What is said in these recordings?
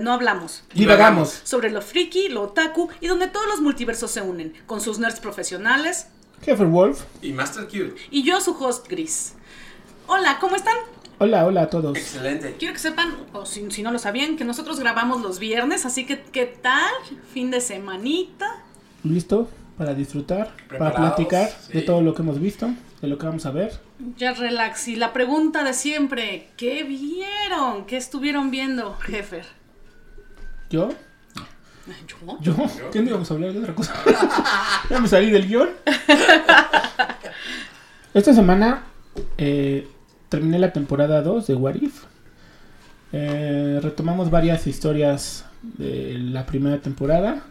donde no hablamos. Divagamos. Sobre lo friki, lo otaku y donde todos los multiversos se unen, con sus nerds profesionales. Jefer Wolf. Y Master Q. Y yo, su host Gris. Hola, ¿cómo están? Hola, hola a todos. Excelente. Quiero que sepan, o si, si no lo sabían, que nosotros grabamos los viernes, así que ¿qué tal? Fin de semanita. ¿Listo? Para disfrutar, para platicar de todo lo que hemos visto, de lo que vamos a ver. Ya relax. Y la pregunta de siempre, ¿qué vieron? ¿Qué estuvieron viendo, Jefer? ¿Yo? ¿Yo? ¿Yo? ¿Qué no íbamos a hablar de otra cosa? ya me salí del guion. Esta semana eh, terminé la temporada 2 de What If. Eh, retomamos varias historias de la primera temporada.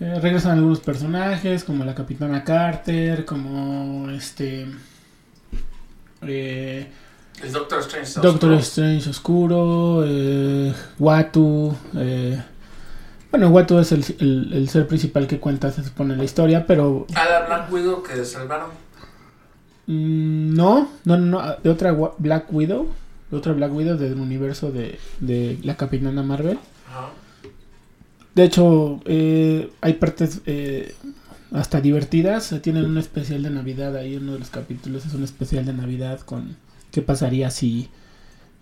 Eh, regresan algunos personajes como la Capitana Carter, como este... eh, Es Doctor Strange. Doctor oscuro. Strange Oscuro, eh, Watu. eh, bueno, Watu es el, el- el ser principal que cuenta, se supone, la historia, pero A la Black Widow que salvaron. mm, no, no, no, de otra Black Widow, de otra Black Widow del universo de, de la Capitana Marvel. Ajá. De hecho, eh, hay partes eh, hasta divertidas. Tienen un especial de Navidad ahí. Uno de los capítulos es un especial de Navidad con qué pasaría si,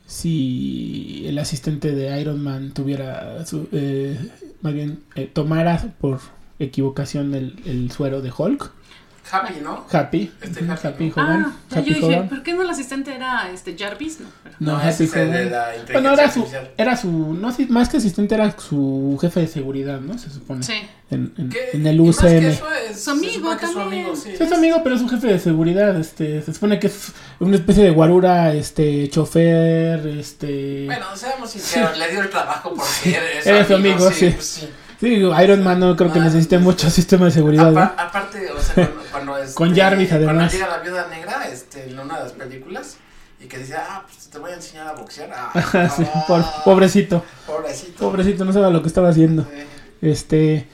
si el asistente de Iron Man tuviera, su, eh, más bien, eh, tomara por equivocación el, el suero de Hulk. Happy, ¿no? Happy. Este Happy, Happy ¿no? Hogan. Ah, ya Happy yo dije, Hogan. ¿por qué no el asistente era este Jarvis? No, pero- No, No, Happy el de Hogan. la Bueno, era su, artificial. era su, no más que asistente, era su jefe de seguridad, ¿no? Se supone. Sí. En, en- ¿Qué? en el Y más que UCM. eso es- Su amigo es su también. amigo, sí. Sí, es amigo, pero es un jefe de seguridad, este, se supone que es una especie de guarura, este, chofer, este... Bueno, seamos sinceros, le dio el trabajo porque Sí, era su amigo, sí. pues sí. Iron Man no creo que Ah, necesite mucho sistema de seguridad, ¿no? Apa- Aparte, o sea, cuando, cuando, este, Con Jarvis, además. Cuando llega la viuda negra, este, en una de las películas, y que dice, ah, pues te voy a enseñar a boxear. Ah, Sí, ah, por- pobrecito, Pobrecito. pobrecito, no sabe lo que estaba haciendo. Sí. Este,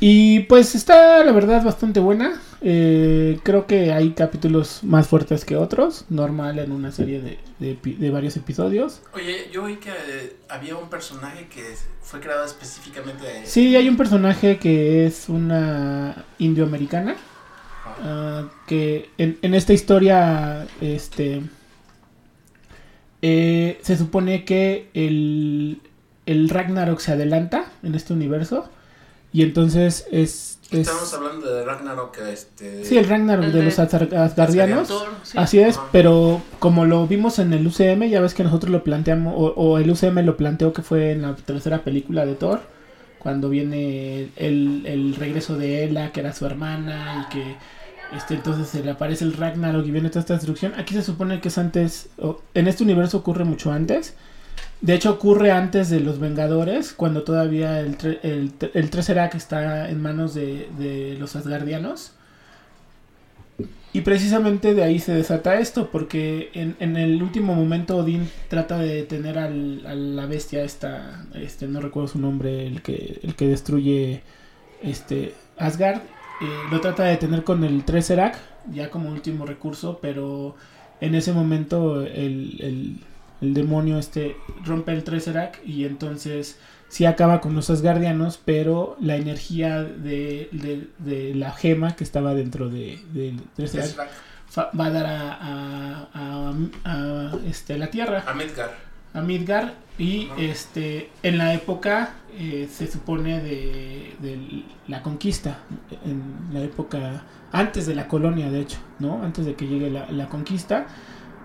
y pues está, la verdad, bastante buena. Eh, creo que hay capítulos más fuertes que otros, normal en una serie de, de varios episodios. Oye, yo oí que eh, había un personaje que fue creado específicamente de... Sí, hay un personaje que es una indioamericana. Ah, que en, en esta historia este eh, se supone que el, el Ragnarok se adelanta en este universo y entonces es, es- Estamos hablando de Ragnarok, este... sí el Ragnarok El de de- los Asgar- Asgardianos sí. así es pero como lo vimos en el UCM ya ves que nosotros lo planteamos o, o el UCM lo planteó que fue en la tercera película de Thor cuando viene el, el regreso de Ela que era su hermana y que este, entonces se le aparece el Ragnarok y viene toda esta destrucción. Aquí se supone que es antes, o- en este universo ocurre mucho antes. De hecho ocurre antes de los Vengadores, cuando todavía el, tre- el, el está en manos de, de los Asgardianos. Y precisamente de ahí se desata esto, porque en, en el último momento Odín trata de detener al, a la bestia esta, este, no recuerdo su nombre, el que, el que destruye este Asgard, eh, lo trata de detener con el Tesseract, ya como último recurso, pero en ese momento el, el, el demonio este rompe el Tesseract y entonces sí acaba con los Asgardianos, pero la energía de, de- de la gema que estaba dentro de, del Tesseract Tesseract. va a dar a, a- a- a, este, la Tierra A Midgar. a Midgar y este en la época eh, se supone de, de la conquista en la época antes de la colonia de hecho no antes de que llegue la, la conquista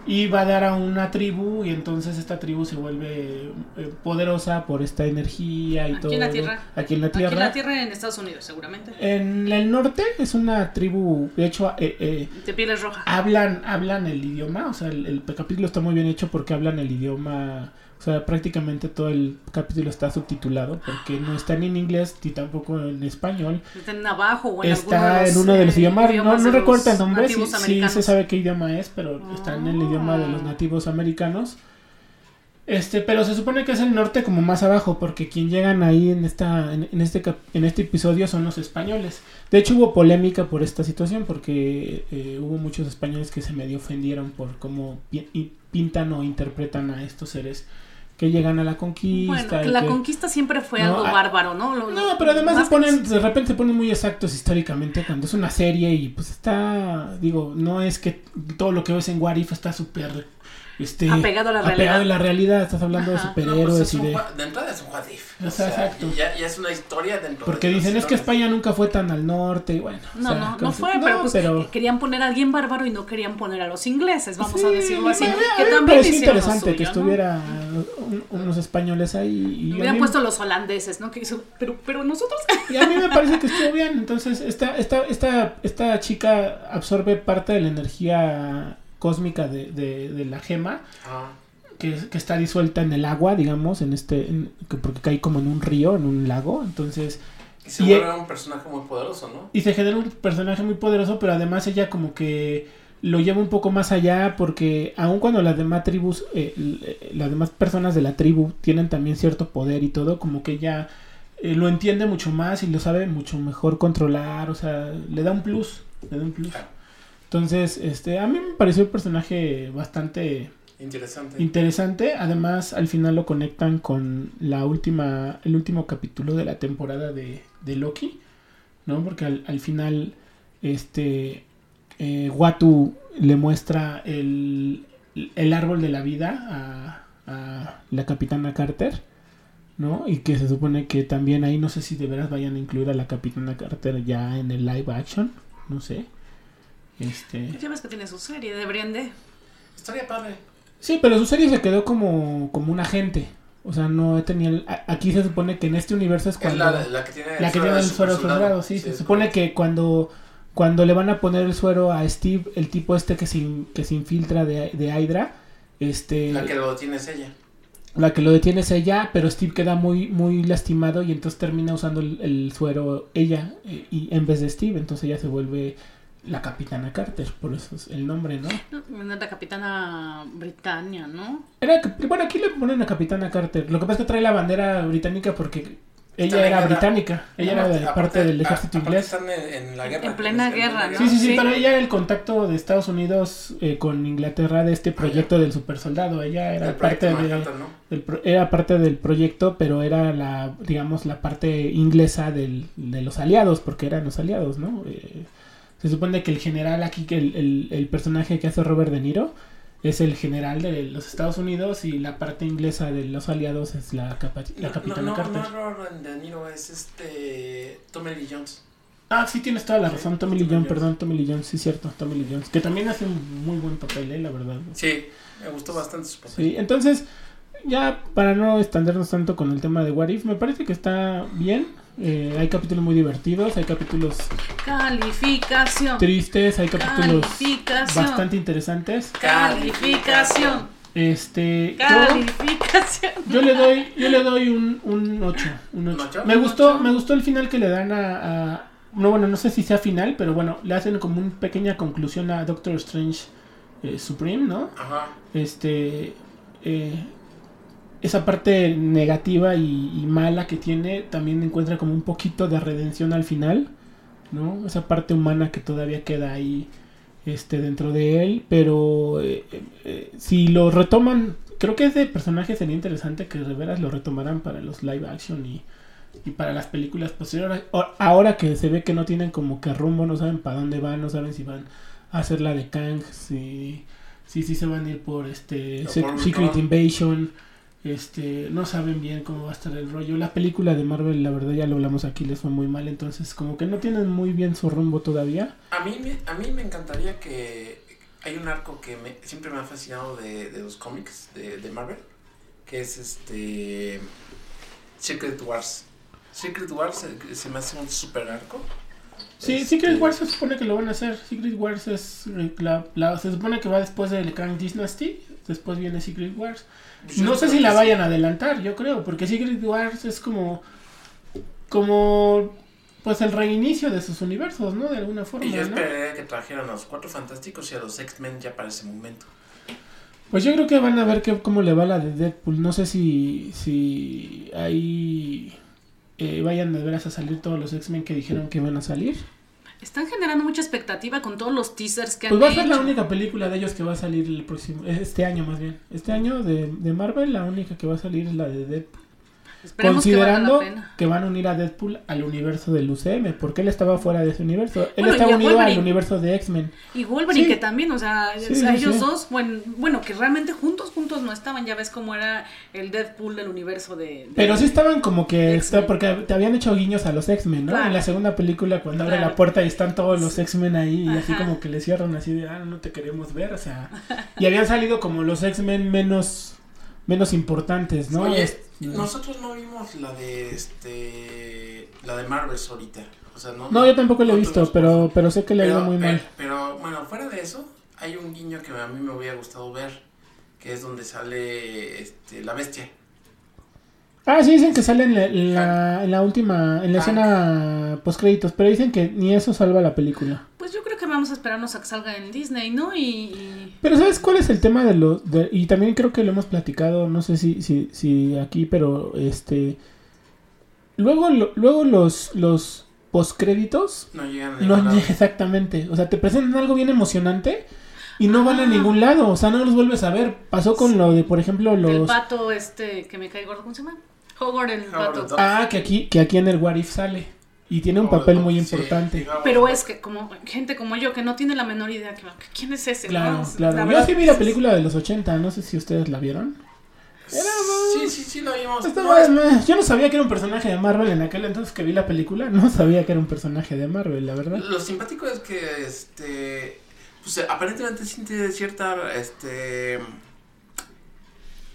y va a dar a una tribu y entonces esta tribu se vuelve eh, poderosa por esta energía y Aquí todo en la Tierra. aquí en la Aquí tierra en la Tierra en Estados Unidos, seguramente. en el norte es una tribu de hecho eh, eh, De pieles roja. hablan hablan el idioma o sea el, el capítulo está muy bien hecho porque hablan el idioma o sea prácticamente todo el capítulo está subtitulado porque no está ni en inglés ni tampoco en español. Está en Navajo o en está alguno de en los, uno de los eh, idiomas. No, no recuerdo el nombre sí, se sabe qué idioma es pero está en el Ah. idioma de los nativos americanos. Este pero se supone que es el norte como más abajo porque quien llegan ahí en esta en, en este en este episodio son los españoles. De hecho hubo polémica por esta situación porque eh, hubo muchos españoles que se medio ofendieron por cómo pintan o interpretan a estos seres que llegan a la conquista. Bueno, la que- conquista siempre fue No, algo ah, bárbaro, ¿no? Lo- No, pero además más se ponen, de repente se ponen muy exactos históricamente cuando es una serie y pues está, digo, no es que todo lo que ves en What If está súper, este, Apegado a la apegado realidad. a la realidad, estás hablando de Ajá. No, pues superhéroes es y un de... gua- de entrada es un what if. O sea, exacto. y Ya, ya es una historia dentro Porque de dicen, es que. España nunca fue tan al norte y bueno. o No, sea, no, como no si- fue, no, pero pues pero- querían poner a alguien bárbaro y no querían poner a los ingleses, vamos Sí, a decirlo así. mí que me también lo interesante que suyo, ¿no? estuviera un- unos españoles ahí y Hubieran puesto los holandeses, ¿no? Que hizo, pero, pero nosotros. Y a mí me parece que estuvo bien. Entonces, esta, esta, esta, esta chica absorbe parte de la energía cósmica de, de, de la gema Ajá. que, que está disuelta en el agua, digamos, en este, en- que- porque cae como en un río, en un lago. Entonces, Y se Y- vuelve un personaje muy poderoso, ¿no? y se genera un personaje muy poderoso, pero además ella como que lo lleva un poco más allá porque aun cuando las demás tribus, eh, las demás personas de la tribu tienen también cierto poder y todo, como que ella eh, lo entiende mucho más y lo sabe mucho mejor controlar, o sea, le da un plus, le da un plus. Entonces, este, a mí me pareció el personaje bastante Interesante. interesante. Además, al final lo conectan con la última, el último capítulo de la temporada de, de Loki, ¿no? Porque al, al final, este, eh, Watu le muestra el, el árbol de la vida a, a la capitana Carter, ¿no? Y que se supone que también ahí no sé si de veras vayan a incluir a la capitana Carter ya en el live action, no sé. Este... Ya ves que tiene su serie, deberían de. Estaría padre. Sí, pero su serie se quedó como, como un agente. O sea, no tenía... el- aquí se supone que en este universo es Es cuando... la, la que tiene la que tiene el suero soldado, sí. Se supone que cuando, cuando le van a poner el suero a Steve, el tipo este que se, que se infiltra de, de Hydra, este... La que lo tiene es ella. la que lo detiene es ella, pero Steve queda muy, muy lastimado y entonces termina usando el, el suero ella eh, y en vez de Steve, entonces ella se vuelve la capitana Carter, por eso es el nombre, ¿no? No, La capitana Britannia, ¿no? Era, bueno, aquí le ponen a Capitana Carter. Lo que pasa es que trae la bandera británica porque ella era británica. Ella era de Aparte- parte del ejército inglés. Están en, en la guerra. En plena guerra, ¿no? Sí, sí, sí, Sí. pero ella era el contacto de Estados Unidos eh, con Inglaterra de este proyecto del supersoldado. Ella era El parte proyecto de, Manhattan, ¿no? del era parte del proyecto, pero era la, digamos, la parte inglesa del, de los aliados, porque eran los aliados, ¿no? Eh, se supone que el general aquí, que el, el, el personaje que hace Robert De Niro, es el general de los Estados Unidos y la parte inglesa de los aliados es la, capa- la No, capitana no, no, Carter. no, Robert De Niro es este. Tommy Lee Jones. Ah, sí, tienes toda la razón, Tommy Lee Jones, perdón, Tommy Lee Jones, sí, cierto, Tommy Lee Jones, que también hace un muy buen papel, eh, la verdad. Sí, me gustó bastante su papel. Sí, entonces, ya para no extendernos tanto con el tema de What If, me parece que está bien. Eh, hay capítulos muy divertidos, hay capítulos Calificación. tristes, hay capítulos Calificación. bastante interesantes. Calificación. Este, yo, Calificación. yo le doy, yo le doy un, un 8, un ocho. ¿Un ocho? Me ¿Un gustó, me gustó el final que le dan a, a- no bueno, no sé si sea final, pero bueno, le hacen como una pequeña conclusión a Doctor Strange eh, Supreme, ¿no? Ajá. este eh, esa parte negativa y, y mala que tiene también encuentra como un poquito de redención al final no esa parte humana que todavía queda ahí este dentro de él pero eh, eh, eh, si lo retoman creo que ese personaje sería interesante que de veras lo retomaran para los live action y, y para las películas posteriores ahora que se ve que no tienen como que rumbo no saben para dónde van no saben si van a hacer la de Kang si si si se van a ir por este Secret. Invasion este no saben bien cómo va a estar el rollo la película de Marvel la verdad ya lo hablamos aquí les fue muy mal entonces como que no tienen muy bien su rumbo todavía A mí, me, a mí me encantaría que. Hay un arco que me, siempre me ha fascinado de, de los cómics de, de Marvel. Que es este. Secret Wars. Secret Wars se, se me hace un super arco. Sí, Este, Secret Wars se supone que lo van a hacer. Secret Wars es eh, la, la- se supone que va después de Kang Dynasty, después viene Secret Wars. Yo No sé si la sí. vayan a adelantar, yo creo, porque Secret Wars es como como pues el reinicio de sus universos, ¿no? De alguna forma, Y yo ¿no? esperaría que trajeran a los Cuatro Fantásticos y a los X-Men ya para ese momento. Pues yo creo que van a ver que, cómo le va la de Deadpool. No sé si si ahí eh, vayan de veras a salir todos los X-Men que dijeron que iban a salir. Están generando mucha expectativa con todos los teasers que Pues han va a ser la única película de ellos que va a salir el próximo, este año más bien. Este año de, de Marvel, la única que va a salir es la de Deadpool. Esperemos que valga Considerando la que van a unir a Deadpool al universo del UCM, porque él estaba fuera de ese universo. Él Bueno, está y a unido al universo de X-Men. Y Wolverine Sí. que también, o sea, Sí, o sea, sí, ellos sí. dos, bueno, bueno, que realmente juntos, juntos no estaban, ya ves cómo era el Deadpool del universo de... de- Pero sí estaban como que, está, porque te habían hecho guiños a los X-Men, ¿no? Claro. En la segunda película cuando abre Claro. la puerta y están todos los X-Men ahí y así como que le cierran así de, ah, no te queremos ver, o sea. Y habían salido como los X-Men menos, menos importantes, ¿no? Oye, Es- nosotros no vimos la de este la de Marvels ahorita. O sea, no, No, yo tampoco lo he visto, pero, pero sé que le ha ido muy pero, mal. Pero bueno, fuera de eso, hay un guiño que a mí me hubiera gustado ver, que es donde sale este, la bestia. Ah, sí, dicen que sale en la, en la, en la última, en la Ah. escena post créditos, pero dicen que ni eso salva la película. Pues yo creo que vamos a esperarnos a que salga en Disney, ¿no? Y... y- Pero ¿sabes cuál es el tema de los... de- y también creo que lo hemos platicado, no sé si, si, si aquí, pero este... Luego, lo- luego los, los postcréditos No llegan a no ningún lado. exactamente. O sea, te presentan algo bien emocionante y no van a ningún lado. O sea, no los vuelves a ver. Pasó con lo de, por ejemplo, El los... pato este que me cae gordo, ¿cómo se llama? Howard el pato. Ah, que aquí, que aquí en el What If sale. Y tiene un Oh, papel muy sí, importante. Pero es que como gente como yo que no tiene la menor idea que quién es ese, Claro, ¿no? claro. La Yo verdad, sí vi la película de los 80, no sé si ustedes la vieron. Sí, sí, sí, lo vimos. Estaba- No, es- yo no sabía que era un personaje de Marvel en aquel entonces que vi la película. No sabía que era un personaje de Marvel, la verdad. Lo simpático es que, este, pues aparentemente sí tiene cierta, este,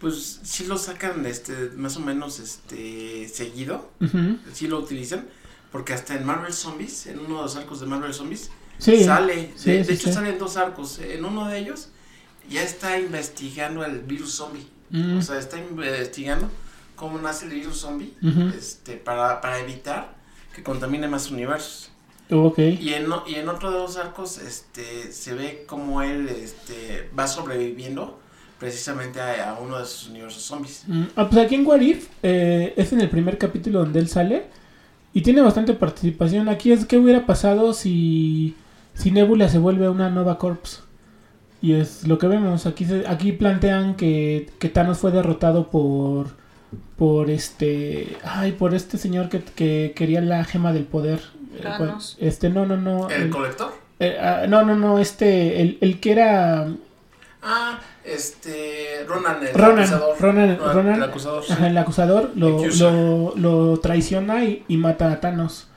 pues sí lo sacan, este, más o menos, este, seguido, Ujú. sí lo utilizan, porque hasta en Marvel Zombies, en uno de los arcos de Marvel Zombies, Sí. sale, sí, de, de sí, hecho sí. salen dos arcos, en uno de ellos ya está investigando el virus zombie, Mm, o sea, está investigando cómo nace el virus zombie, este, para, para evitar que contamine más universos. Ok. Y en, y en otro de los arcos este, se ve como él este, va sobreviviendo precisamente a, a uno de sus universos zombies. Mm, Ah, pues aquí en What If, eh, es en el primer capítulo donde él sale y tiene bastante participación. Aquí es qué hubiera pasado si, si Nebula se vuelve una nueva Corps. Y es lo que vemos. Aquí, se- aquí plantean que, que Thanos fue derrotado por por este ay por este señor que, que quería la gema del poder Thanos. este no no no ¿El el- colector? eh, ah, no no no este el, el que era Ah, este. Ronan, el Ronan, acusador. Ronan, Ronan, el acusador, sí. Ajá, el acusador lo, lo, lo traiciona y, y mata a Thanos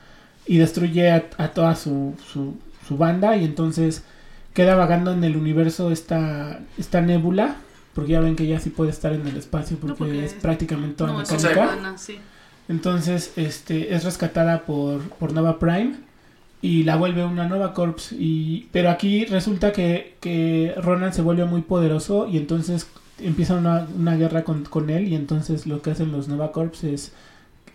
y destruye a, a toda su, su, su banda y entonces queda vagando en el universo esta, esta nébula porque ya ven que ya sí puede estar en el espacio porque, No, porque es prácticamente toda no, es mecánica. sí. Entonces este, es rescatada por, por Nova Prime y la vuelve una nueva Corps. Y, pero aquí resulta que, que Ronan se vuelve muy poderoso y entonces empieza una, una guerra con, con él. Y entonces lo que hacen los Nova Corps es.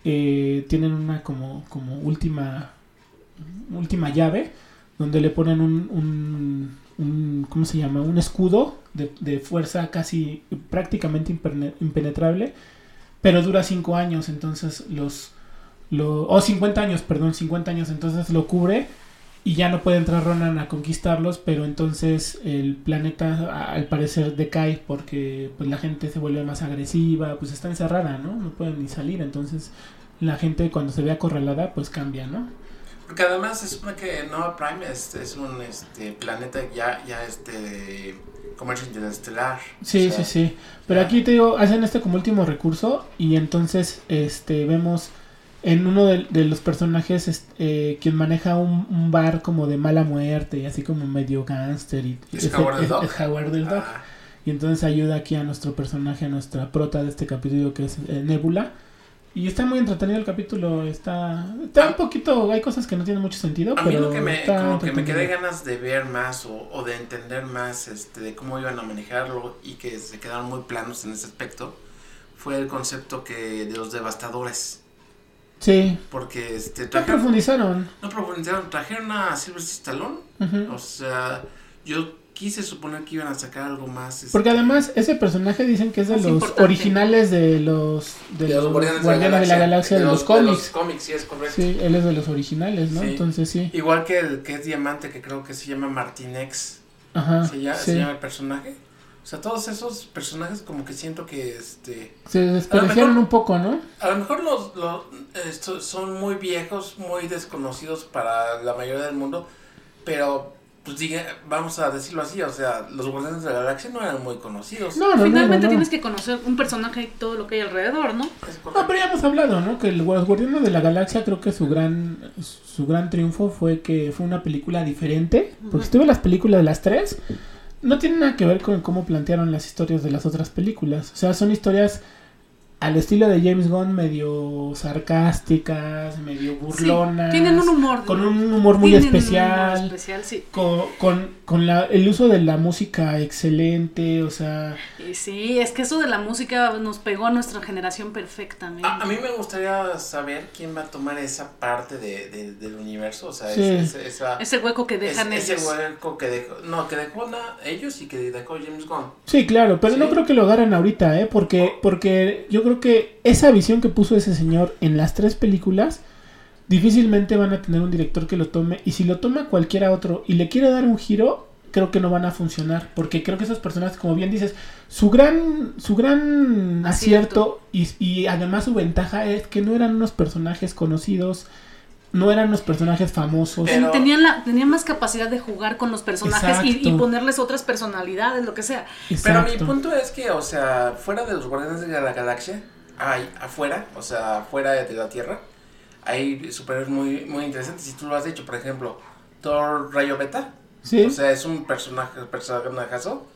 eh, tienen una como, como última. Última llave. Donde le ponen un. un, ¿Cómo se llama? Un escudo de, de fuerza casi prácticamente impenetrable. Pero dura 5 años. Entonces los lo, o 50 años, perdón, 50 años, entonces lo cubre y ya no puede entrar Ronan a conquistarlos, pero entonces el planeta al parecer decae porque pues la gente se vuelve más agresiva, pues está encerrada, ¿no? No pueden ni salir, entonces la gente cuando se ve acorralada pues cambia, ¿no? Porque además se supone que Nova Prime es, es un este, planeta ya, ya este, comercio interestelar. Sí, O sea, sí, sí. Pero ya. aquí te digo, hacen este como último recurso y entonces este vemos en uno de, de los personajes est- eh, quien maneja un, un bar como de mala muerte y así como medio gángster y ¿Es ese- Howard el es- Dog? es Howard el Dog. Ah, y entonces ayuda aquí a nuestro personaje, a nuestra prota de este capítulo que es eh, Nebula. Y está muy entretenido el capítulo, está, está un poquito, hay cosas que no tienen mucho sentido, A mí pero lo que me, como que me quedé ganas de ver más o, o de entender más este, de cómo iban a manejarlo y que se quedaron muy planos en ese aspecto fue el concepto que de los devastadores. Sí, Porque este, no trajeron, profundizaron. no profundizaron, trajeron a Sylvester Stallone. Ujú. O sea, yo aquí se supone que iban a sacar algo más. este, Porque además ese personaje dicen que es de Es los importante. originales de los de, de los Guardianes Guardianes de la Galaxia de los de cómics. cómics, sí, es correcto. Sí, él es de los originales, ¿no? Sí. Entonces sí. Igual que el que es diamante, que creo que se llama Martinex. Ajá. se, llama, sí. se llama el personaje. O sea, todos esos personajes como que siento que este Se desperdiciaron mejor- un poco, ¿no? a lo mejor los, los estos son muy viejos, muy desconocidos para la mayoría del mundo, pero pues diga, vamos a decirlo así, o sea, los Guardianes de la Galaxia no eran muy conocidos. No, no, Finalmente no, no. tienes que conocer un personaje y todo lo que hay alrededor, ¿no? No, pero ya hemos hablado, ¿no? Que Los Guardianes de la Galaxia creo que su gran su gran triunfo fue que fue una película diferente. Porque si tú ves las películas de las tres, no tiene nada que ver con cómo plantearon las historias de las otras películas. O sea, son historias al estilo de James Gunn medio sarcásticas, medio burlonas. Sí, tienen un humor. Con un humor muy un especial. humor especial, sí. Con, con, con la, el uso de la música excelente, o sea... Y sí, es que eso de la música nos pegó a nuestra generación perfectamente. A, a mí me gustaría saber quién va a tomar esa parte de, de- del universo, o sea, Sí. ese- ese- esa, Ese hueco que dejan es- ese ellos. hueco que dejó, no, que dejó ellos y que dejó James Gunn. Sí, claro, pero Sí. no creo que lo agarren ahorita, ¿eh? Porque, porque yo creo que esa visión que puso ese señor en las tres películas, difícilmente van a tener un director que lo tome. Y si lo toma cualquiera otro y le quiere dar un giro, creo que no van a funcionar. Porque creo que esas personas, como bien dices, su gran, su gran acierto, y, y además su ventaja es que no eran unos personajes conocidos, no eran unos personajes famosos. Pero- Tenían, la, tenían más capacidad de jugar con los personajes y, y ponerles otras personalidades, lo que sea. Pero mi punto es que, o sea, fuera de los Guardianes de la Galaxia, hay afuera, o sea, fuera de la Tierra, hay superhéroes muy, muy interesantes. Si tú lo has dicho, por ejemplo, Thor Rayo Beta, Sí. o sea, es un personaje, personajazo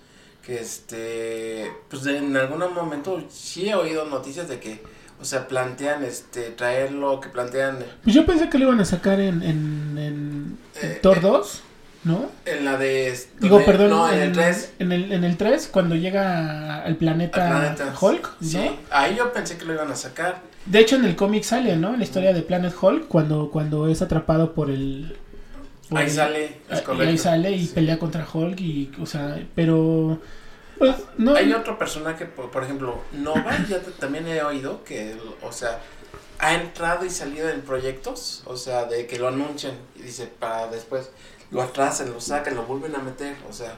que, este, pues en algún momento sí he oído noticias de que, o sea, plantean, este, traerlo, que plantean Pues yo pensé que lo iban a sacar en, en, en Eh, Thor eh, 2, ¿no? en la de... Digo, donde- perdón, No, en, en, el 3. en el, en el 3, cuando llega al planeta, Planeta Hulk, ¿no? Sí, ahí yo pensé que lo iban a sacar. De hecho, en el cómic sale, ¿no? La historia de Planet Hulk, cuando, cuando es atrapado por el... por Ahí sale, es ah, y correcto. ahí sale y Sí. pelea contra Hulk y, o sea, pero... Pues, no... Hay otro personaje, por, por ejemplo, Nova, ya te- también he oído que, o sea, ha entrado y salido en proyectos, o sea, de que lo anuncian y dice para después lo atrasan, lo sacan, lo vuelven a meter, o sea,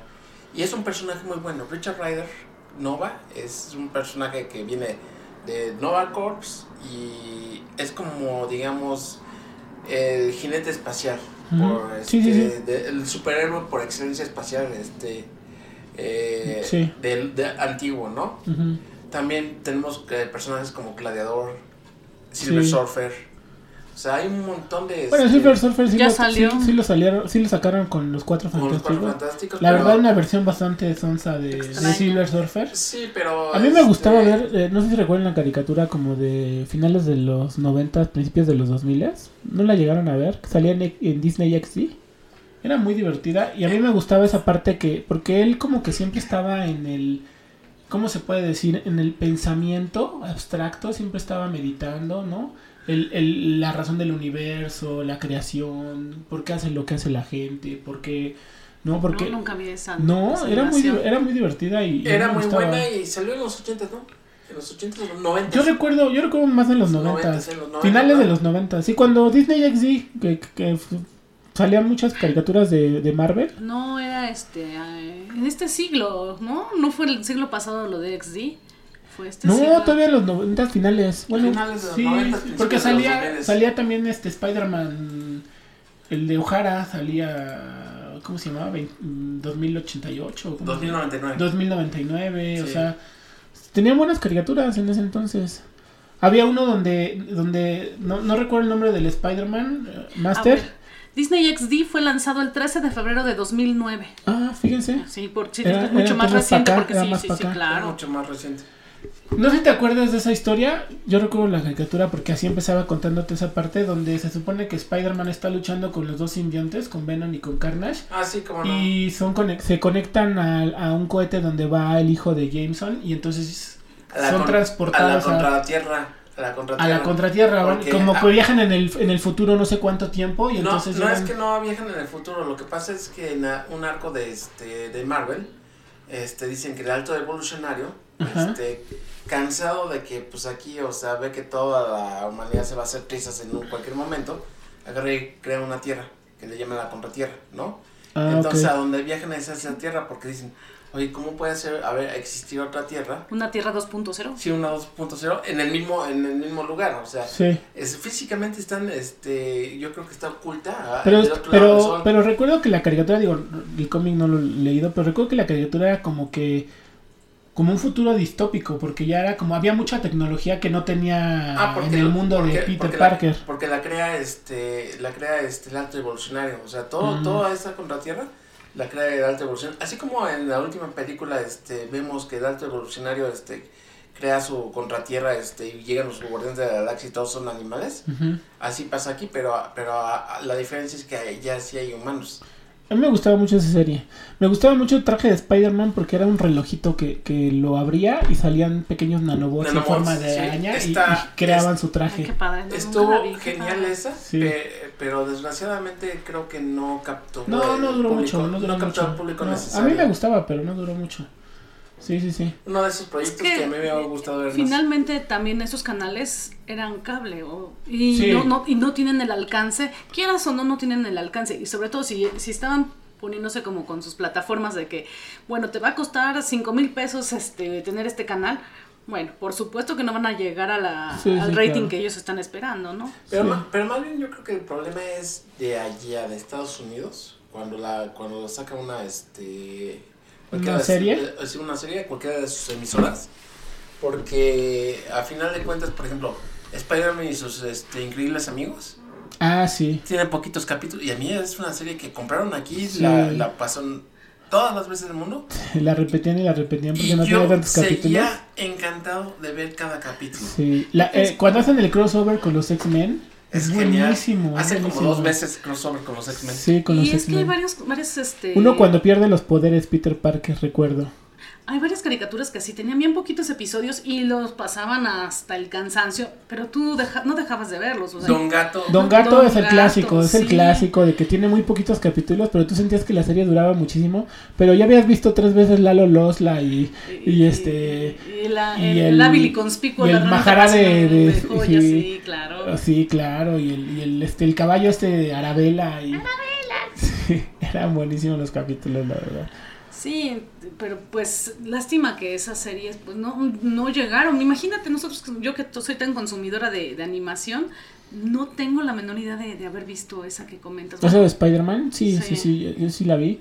y es un personaje muy bueno. Richard Ryder, Nova, es un personaje que viene de Nova Corps y es como, digamos, el jinete espacial, Por, Sí, sí, este, sí. de- el superhéroe por excelencia espacial, este, eh, del, de antiguo, ¿no? También tenemos eh, personajes como Gladiador, Silver. Surfer. O sea, hay un montón de. Bueno, este, Silver Surfer sí Ya lo, salió. sí, sí lo salieron, sí lo sacaron con los cuatro los Cuatro fantásticos. fantásticos. La pero- verdad, una versión bastante sonsa de. Silver Surfer. Sí, pero. A mí me este, gustaba ver, eh, no sé si recuerdan la caricatura como de finales de los 90, principios de los 2000. ¿No la llegaron a ver? Salía en, en Disney XD. Era muy divertida y a mí me gustaba esa parte que, porque él como que siempre estaba en el, ¿cómo se puede decir? En el pensamiento abstracto, siempre estaba meditando, ¿no? El, el- la razón del universo, la creación, por qué hace lo que hace la gente, por qué, ¿no? Porque... no, nunca vi esa. No, esa era muy, era muy divertida y... Era muy gustaba. buena y salió en los 80, ¿no? En los 80, los 90. Yo recuerdo, yo recuerdo más de los Los 90, 90, en los 90, finales ¿no? de los 90. Sí, cuando Disney XD, que, que salían muchas caricaturas de, de Marvel. No, era este. eh, en este siglo, ¿no? No fue el siglo pasado lo de XD. Fue este No, siglo. todavía en los 90 finales. Bueno, Finales de los sí, 90, porque salía, 2000. salía también este Spider-Man, el de O'Hara, salía, ¿cómo se llamaba? Vein- 2088. ¿cómo? 2099. 2099, o Sí. sea, tenían buenas caricaturas en ese entonces. Había uno donde, donde no, no recuerdo el nombre del Spider-Man, eh, Master. ver, Disney XD fue lanzado el 13 de febrero de 2009. Ah, fíjense. Sí, por, sí, Era- es mucho era más reciente acá, porque era sí, más sí, sí, claro. mucho más reciente. No sé si te acuerdas de esa historia. Yo recuerdo la caricatura porque así empezaba contándote esa parte donde se supone que Spider-Man está luchando con los dos simbiontes, con Venom y con Carnage. Ah, sí, como no. Y son se conectan a, a un cohete donde va el hijo de Jameson y entonces A son con- transportados a la a- contra la Tierra. A la a contratierra. contratierra, como que viajan en el, en el futuro no sé cuánto tiempo y No, entonces no es que no viajan en el futuro, lo que pasa es que en a- un arco de este de Marvel, este dicen que el alto evolucionario, Ajá. este cansado de que pues aquí, o sea, ve que toda la humanidad se va a hacer trizas en un cualquier momento, agarra y crea una tierra que le llaman la contratierra, ¿no? Ah, Entonces ok. a donde viajan es hacia la tierra porque dicen, "Oye, ¿cómo puede ser a ver existir otra tierra?" Una Tierra 2.0. Sí, una 2.0 en el mismo en el mismo lugar, o sea, Sí. es, físicamente están, este, yo creo que está oculta ah, Pero, del otro lado del pero, sol. pero recuerdo que la caricatura, digo, el cómic no lo he leído, pero recuerdo que la caricatura era como que como un futuro distópico, porque ya era como había mucha tecnología que no tenía Ah, porque en el mundo porque- de Peter porque Parker. La, porque la crea este, la crea este el alto evolucionario, o sea, todo, Mm. toda esta contratierra la crea el alto evolucionario. Así como en la última película este vemos que el alto evolucionario este crea su contratierra este y llegan los guardianes de la galaxia y todos son animales. Así pasa aquí, pero pero a- a- la diferencia es que ya sí hay humanos. A mí me gustaba mucho esa serie. Me gustaba mucho el traje de Spider-Man porque era un relojito que, que lo abría y salían pequeños nanobots en forma de sí. araña y- creaban es- su Ay, traje. qué padre. no, Estuvo vi, qué genial padre. esa, Sí. pe- pero desgraciadamente creo que no captó No, no duró público, mucho, no duró captó mucho. el público No, a necesario. mí me gustaba, pero no duró mucho. Sí, sí, sí. Uno de esos proyectos Es que, que, a mí me ha gustado ver más. Finalmente también esos canales eran cable o- y, Sí. no, no, y no tienen el alcance, quieras o no, no tienen el alcance y sobre todo si, si estaban poniéndose como con sus plataformas de que, bueno, te va a costar cinco mil pesos este, tener este canal, bueno, por supuesto que no van a llegar a la, Sí, al sí, rating claro. que ellos están esperando, ¿no? Pero, Sí. ma- pero más bien yo creo que el problema es de allá, de Estados Unidos, cuando la cuando saca una este ¿Una de- serie? sí, una serie cualquiera de sus emisoras, porque a final de cuentas, por ejemplo, Spider-Man y sus este, increíbles amigos Ah, sí. tienen poquitos capítulos y a mí es una serie que compraron aquí, Sí. la, la pasaron todas las veces del mundo La repetían y la repetían porque y no yo tenía tantos capítulos. seguía encantado de ver cada capítulo. Sí. La- eh, cuando hacen el crossover con los X-Men, es, Es buenísimo. Hace como buenísimo. dos meses crossover con los X-Men. Sí, con los Y es que hay X-Men. varios, varios este, Uno cuando pierde los poderes, Peter Parker, recuerdo. Hay varias caricaturas que así tenían bien poquitos episodios y los pasaban hasta el cansancio, pero tú deja- no dejabas de verlos. O sea, Don Gato. Don Gato Don es el Gato, clásico, es el sí. clásico de que tiene muy poquitos capítulos, pero tú sentías que la serie duraba muchísimo, pero ya habías visto tres veces Lalo Losla y, y este... y la, y el, el- hábil y conspicuo y el ladrón de Majara de- raciones de- joyas, sí. sí, claro. Sí, claro, y el, y el, este, el caballo este de Arabella y... Sí, eran buenísimos los capítulos, la verdad. Sí, pero pues lástima que esas series pues no, no llegaron. Imagínate nosotros, yo que soy tan consumidora de, de animación, no tengo la menor idea de, de haber visto esa que comentas. ¿Eso de Spider-Man? Sí, sí, Sí. sí, yo, yo sí la vi.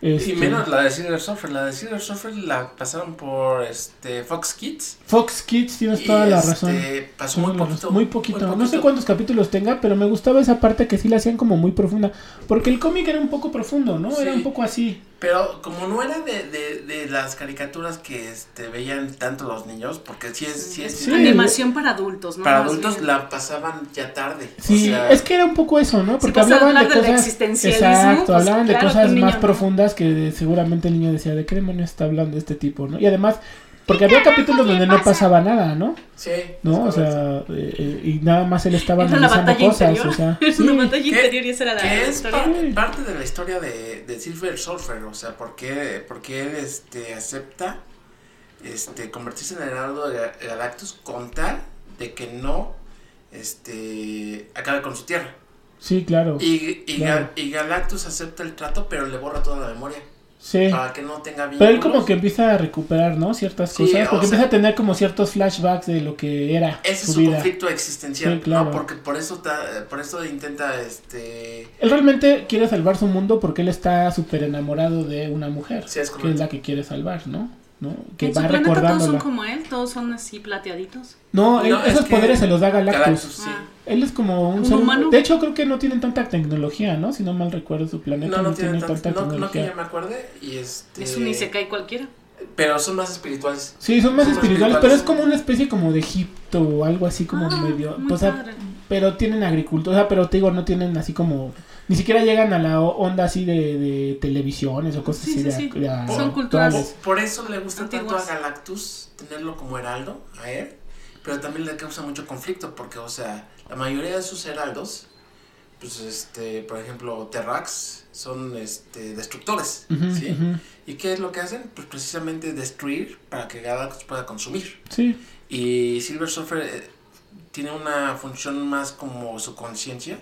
Este, Y menos la de Silver Surfer. La de Silver Surfer la pasaron por este Fox Kids. Fox Kids, tienes Y, toda la este, razón. Pasó muy poquito. Muy poquito. muy No sé cuántos capítulos tenga, pero me gustaba esa parte que sí la hacían como muy profunda. Porque el cómic era un poco profundo, ¿no? Era un poco así. Pero como no era de, de, de las caricaturas que este, veían tanto los niños, porque sí es, sí es Sí. Animación para adultos, ¿no? para adultos bien. la pasaban ya tarde. Sí, o sea, es que era un poco eso, ¿no? Porque a hablaban de cosas. Exacto, pues, hablaban de claro cosas más no. profundas que seguramente el niño decía, ¿de qué demonios está hablando este tipo, no? Y además, porque había capítulos donde no pasaba nada, ¿no? Sí. ¿No? O es sea, eh, eh, y nada más él estaba analizando cosas, interior. o sea. Sí. una batalla interior y esa era la que es historia. par- Sí. parte de la historia de, de Silver Surfer, o sea, porque, porque él este, acepta este, convertirse en el Heraldo de Ga- Galactus con tal de que no este, acabe con su tierra. Sí, claro. Y, y, Claro. Ga- y Galactus acepta el trato, pero le borra toda la memoria Sí. para que no tenga vínculos. Pero él como que empieza a recuperar, ¿no? Ciertas Sí, cosas. Porque sea- empieza a tener como ciertos flashbacks de lo que era Ese es su su vida. conflicto existencial, Sí, claro. ¿no? Porque por eso, por eso intenta, este... Él realmente quiere salvar su mundo porque él está súper enamorado de una mujer. Sí, es que es la que quiere salvar, ¿no? ¿No? Que va planeta todos son como él, todos son así plateaditos. No, él- No, es esos que poderes se los da Galactus. Galactus, sí. Ah. Él es como un, ¿Un ser humano? De hecho, creo que no tienen tanta tecnología, ¿no? Si no mal recuerdo, su planeta No, no, no tiene tiene tanto, tanta no, no que tecnología. yo me acuerde, y este... Es un Isekai cualquiera. Pero son más espirituales. Sí, son más Son más espirituales, pero es espirituales. como una especie como de Egipto o algo así como Ah, medio... muy o sea, padre. pero tienen agricultura, o sea, pero te digo, no tienen así como... Ni siquiera llegan a la onda así de, de televisiones o cosas Sí, así sí, de, sí. de- Son culturas. actuales. Por eso le gusta tanto Antiguas. a Galactus tenerlo como heraldo, a él. pero también le causa mucho conflicto porque, o sea, la mayoría de sus heraldos, pues, este, por ejemplo, Terrax, son, este, destructores, Ujú, ¿sí? ujú. ¿Y qué es lo que hacen? Pues precisamente destruir para que Galactus pueda consumir. Sí, Y Silver Surfer eh, tiene una función más como su conciencia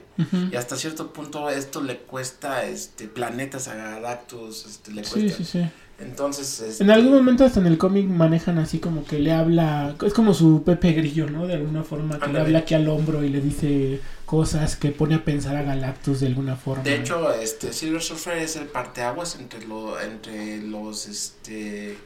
y hasta cierto punto esto le cuesta este planetas a Galactus, este, le sí, cuesta. sí, sí. Entonces, este, En algún momento hasta en el cómic manejan así como que le habla, es como su Pepe Grillo, ¿no? De alguna forma, que le habla aquí al hombro y le dice cosas que pone a pensar a Galactus de alguna forma. De hecho, este Silver Surfer es el parteaguas entre lo, entre los este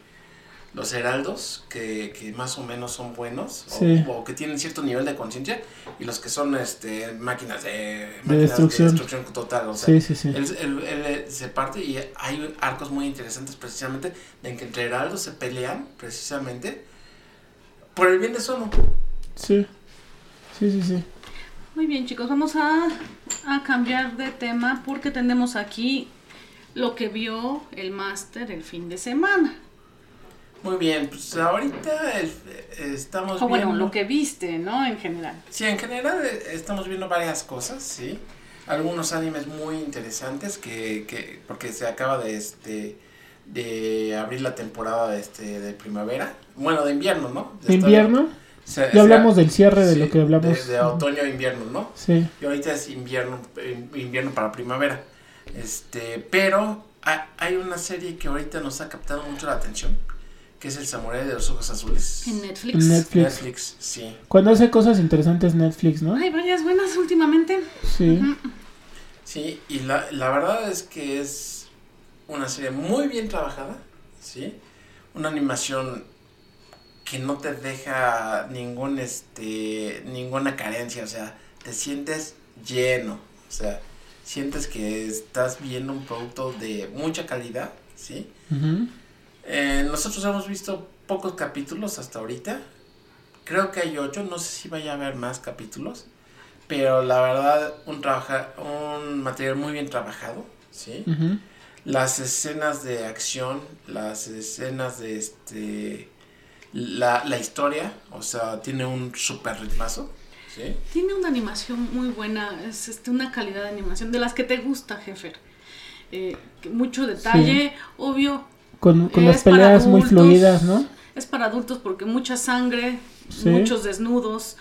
los heraldos que, que más o menos son buenos o- Sí. o, que tienen cierto nivel de conciencia y los que son este máquinas de, máquinas destrucción. destrucción total, o sea, sí, sí, sí. Él, él- él se parte y hay arcos muy interesantes precisamente en que entre heraldos se pelean precisamente por el bien de Sono. Sí, sí, sí, sí. Muy bien, chicos, vamos a, a cambiar de tema porque tenemos aquí lo que vio el máster el fin de semana. Muy bien, pues ahorita el- estamos O bueno, viendo... lo que viste, ¿no? En general. Sí, en general eh, estamos viendo varias cosas, sí. Algunos animes muy interesantes que, que porque se acaba de este de abrir la temporada de este de primavera, bueno, de invierno, ¿no? De Invierno, se- ya se- hablamos del cierre de sí, lo que hablamos. de, de otoño a invierno, ¿no? Sí, Y ahorita es invierno eh, invierno para primavera. Este, pero ha- hay una serie que ahorita nos ha captado mucho la atención, que es El Samurai de los Ojos Azules. En Netflix. en Netflix. Netflix, sí. Cuando hace cosas interesantes Netflix, ¿no? Hay varias buenas últimamente. Sí. Sí, y la, la verdad es que es una serie muy bien trabajada, ¿sí? Una animación que no te deja ningún, este, ninguna carencia, o sea, te sientes lleno, o sea, sientes que estás viendo un producto de mucha calidad, ¿sí? Eh, nosotros hemos visto pocos capítulos hasta ahorita. Creo que hay ocho, no sé si vaya a haber más capítulos. Pero la verdad, un, trabaja, un material muy bien trabajado, ¿sí? Las escenas de acción, las escenas de este... La, la historia, o sea, tiene un super ritmazo, ¿sí? Tiene una animación muy buena, es este, una calidad de animación de las que te gusta, jefe. Eh, mucho detalle, obvio, Con, con las peleas muy adultos. fluidas, ¿no? es para adultos porque mucha sangre, Sí. muchos desnudos,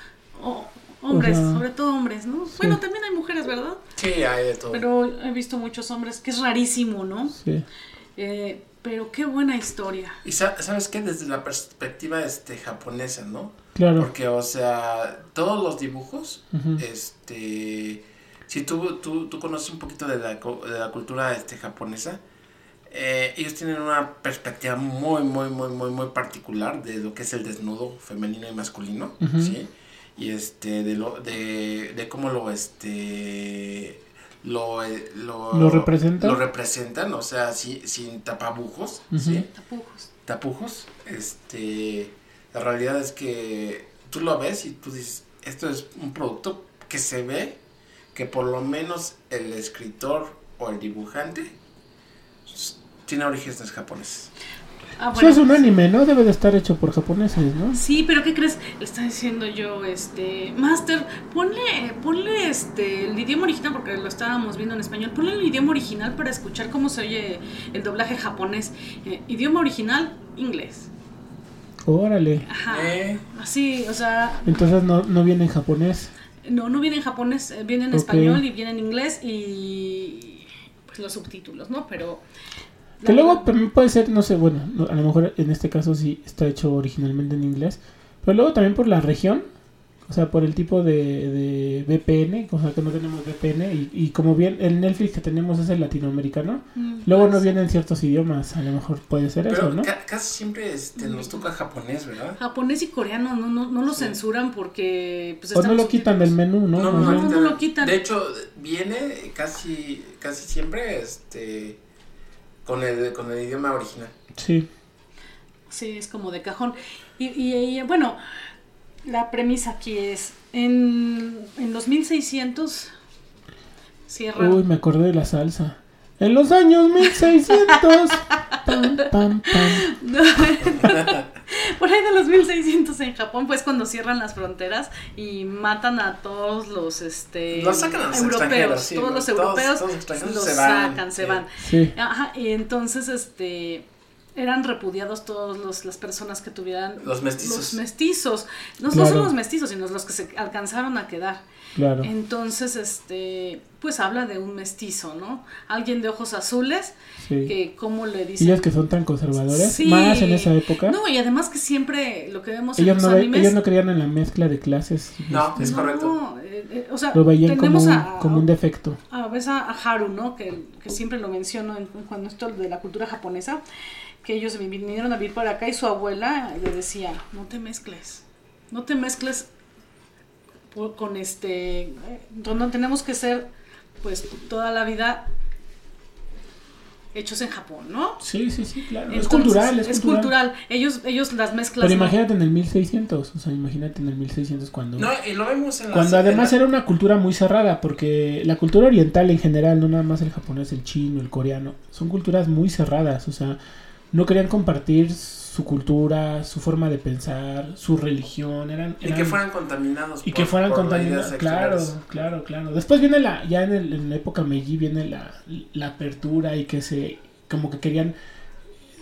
hombres, sobre todo hombres, ¿no? Bueno, también hay mujeres, ¿verdad? Sí, hay de todo. Pero he visto muchos hombres, que es rarísimo, ¿no? Sí. Eh, pero qué buena historia. Y sa- sabes qué, desde la perspectiva este, japonesa, ¿no? Claro. Porque, o sea, todos los dibujos, este, si tú, tú, tú conoces un poquito de la, de la cultura este, japonesa, eh, ellos tienen una perspectiva muy, muy, muy, muy, muy particular de lo que es el desnudo femenino y masculino. ¿sí? Y este, de, lo, de, de cómo lo, este, lo, eh, lo, ¿Lo representan? Lo representan, o sea, si- sin tapabujos. Tapujos. tapujos, este, la realidad es que tú lo ves y tú dices, esto es un producto que se ve que por lo menos el escritor o el dibujante tiene orígenes japoneses. Ah, Eso es un anime, ¿no? Debe de estar hecho por japoneses, ¿no? Sí, pero ¿qué crees? Le está diciendo yo, este, Master, ponle, ponle este, el idioma original, porque lo estábamos viendo en español, ponle el idioma original para escuchar cómo se oye el doblaje japonés. Eh, idioma original, inglés. Órale. Ajá. Eh. Así, o sea, Entonces no, no viene en japonés. no, no viene en japonés, eh, viene en español y viene en inglés y pues los subtítulos, ¿no? Pero... Que luego también puede ser, no sé, bueno, no- a lo mejor en este caso sí está hecho originalmente en inglés. Pero luego también por la región, o sea, por el tipo de, de VPN, o sea, que no tenemos VPN. Y, y como bien el Netflix que tenemos es el latinoamericano, Mm, luego no pues, vienen ciertos idiomas. A lo mejor puede ser eso, Pero ¿no? ca- casi siempre este, nos toca japonés, ¿verdad? Japonés y coreano no, no, no lo Sí. censuran porque... Pues, O no lo quitan del menú, ¿no? No, no, bien. no, ahorita- lo quitan. De hecho, viene casi, casi siempre este, con, el, con el idioma original. Sí. Sí, es como de cajón. Y, y- y, bueno, la premisa aquí es, en, en los 1600 cierra... Uy, me acordé de la salsa. En los años 1600. pam, pam, pam. Por ahí de los 1600 1600 en Japón, pues cuando cierran las fronteras y matan a todos los este Los sacan a los europeos, sí, todos los europeos todos los extranjeros los se van, sacan, se sí. van. Sí. Ajá, y entonces este eran repudiados todos los, las personas que tuvieran Los mestizos. los mestizos. No, no Claro. solo los mestizos, sino los que se alcanzaron a quedar. Claro. Entonces, este, pues habla de un mestizo, ¿no? Alguien de ojos azules, Sí. que como le dicen. Ellos que son tan conservadores, Sí. más en esa época. No, y además que siempre lo que vemos ellos, en los no, ve- animes. ellos no creían en la mezcla de clases. No, este, es correcto. eh, eh, o sea, Lo veían como un, a, como un defecto. a, ves a, a Haru, ¿no? Que, que siempre lo menciono en, cuando esto de la cultura japonesa, que ellos vi- vinieron a vivir para acá y su abuela le decía, no te mezcles, no te mezcles por- con este, eh, no tenemos que ser pues toda la vida hechos en Japón, ¿no? Sí, sí, sí, claro. es cultural, es, es cultural. cultural. Ellos, ellos las mezclas. Pero imagínate en el 1600, o sea, imagínate en el 1600 cuando... No, y lo vemos en las- Cuando además la- era una cultura muy cerrada, porque la cultura oriental en general, no nada más el japonés, el chino, el coreano, son culturas muy cerradas, o sea, no querían compartir su cultura, su forma de pensar, su religión, eran... Y que fueran contaminados. y por- que fueran contaminados, claro, claro, claro. Después viene la, ya en, el- en la época Meiji viene la, la apertura y que se, como que querían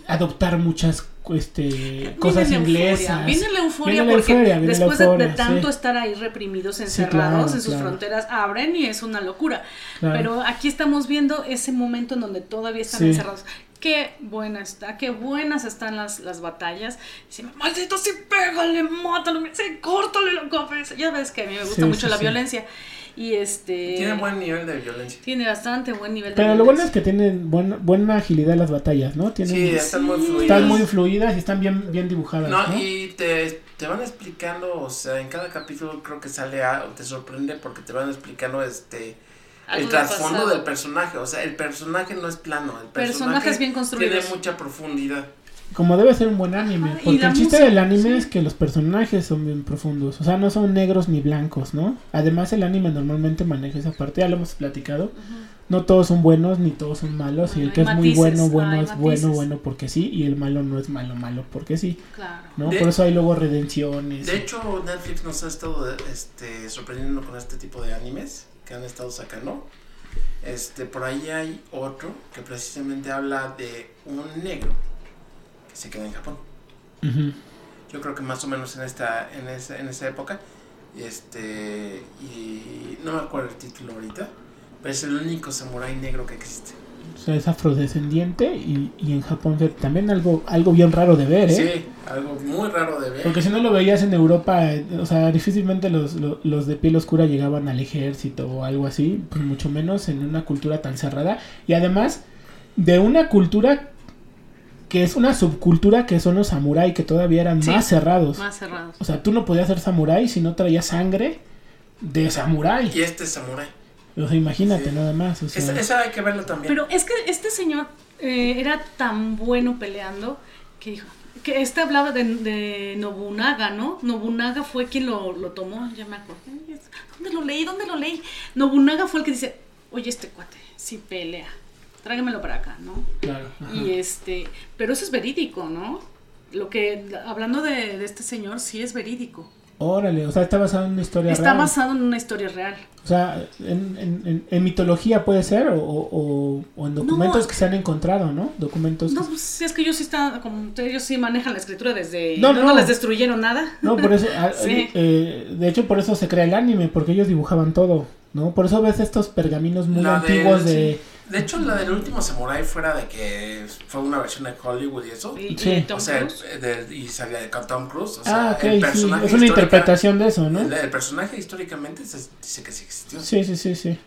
adoptar muchas este, cosas Viene inglesas. Viene la euforia Viene la porque euforia, viene la después de- tanto sí. estar ahí reprimidos, Sí, encerrados claro, en sus claro. fronteras, abren y es una locura. Claro. Pero aquí estamos viendo ese momento en donde todavía están Sí. encerrados. Qué buena está, qué buenas están las, las batallas. Dice, maldito, sí, pégale, mátalo, sí, córtale la cabeza. Ya ves que a mí me gusta Sí, mucho sí, la sí. violencia. Y este. Tiene buen nivel de violencia. tiene bastante buen nivel de Pero lo bueno es violencia. que tienen buena, buena agilidad las batallas, ¿no? Tienen, Sí, están muy fluidas. están muy fluidas y están bien, bien dibujadas, ¿no? No, y te, te van explicando, o sea, en cada capítulo creo que sale a, te sorprende porque te van explicando este el trasfondo del personaje, o sea, el personaje no es plano, el personaje Personajes bien construidos. tiene mucha profundidad. Como debe ser un buen anime. Ajá, y porque el chiste música, del anime sí. es que los personajes son bien profundos. O sea, no son negros ni blancos, ¿no? Además, el anime normalmente maneja esa parte. Ya lo hemos platicado. No todos son buenos ni todos son malos. y Hay el que es muy matices, bueno, bueno hay es bueno, matices. bueno porque sí. Y el malo no es malo, malo porque sí. Claro. ¿no? De- Por eso hay luego redenciones. De hecho, Netflix nos ha estado este, sorprendiendo con este tipo de animes que han estado sacando. Este, por ahí hay otro que precisamente habla de un negro que se queda en Japón. Yo creo que más o menos en esta, en esa, en esa época. Este, y no me acuerdo el título ahorita, pero es el único samurái negro que existe. O sea, es afrodescendiente y, y en Japón también algo, algo bien raro de ver, ¿eh? Sí, algo muy raro de ver. Porque si no lo veías en Europa, eh, o sea, difícilmente los, los, los de piel oscura llegaban al ejército o algo así, pues mucho menos en una cultura tan cerrada. Y además, de una cultura que es una subcultura que son los samurái, que todavía eran Sí, más cerrados. Más cerrados. O sea, tú no podías ser samurái si no traías sangre de samurái. Y este samurái. O sea, imagínate Sí. nada más. O sea, Esa, esa hay que verla también. Pero es que este señor eh, era tan bueno peleando que dijo que este hablaba de, de Nobunaga, ¿no? Nobunaga fue quien lo, lo tomó, ya me acuerdo. ¿Dónde lo leí? ¿Dónde lo leí? Nobunaga fue el que dice, oye, este cuate, sí pelea, tráigamelo para acá, ¿no? claro. ajá. Y este, pero eso es verídico, ¿no? Lo que, hablando de, de este señor, sí es verídico. Órale, o sea, está basado en una historia Está real. basado en una historia real. O sea, en, en, en, en mitología puede ser o, o, o en documentos No. que se han encontrado, ¿no? Documentos No, que- pues si es que ellos sí están, como ellos sí manejan la escritura desde... No, No, no. les destruyeron nada. No, por eso, ah, Sí. eh, de hecho por eso se crea el anime, porque ellos dibujaban todo, ¿no? Por eso ves estos pergaminos muy La antiguos de... De hecho, la del último samurái, fuera de que fue una versión de Hollywood y eso. Y, Sí. o sea, Cruise. de- y salía de Tom Cruise. O sea, ah, ok, el sí, personaje es una interpretación de eso, ¿no? El, el personaje históricamente se dice que sí existió. Sí, sí, sí, sí.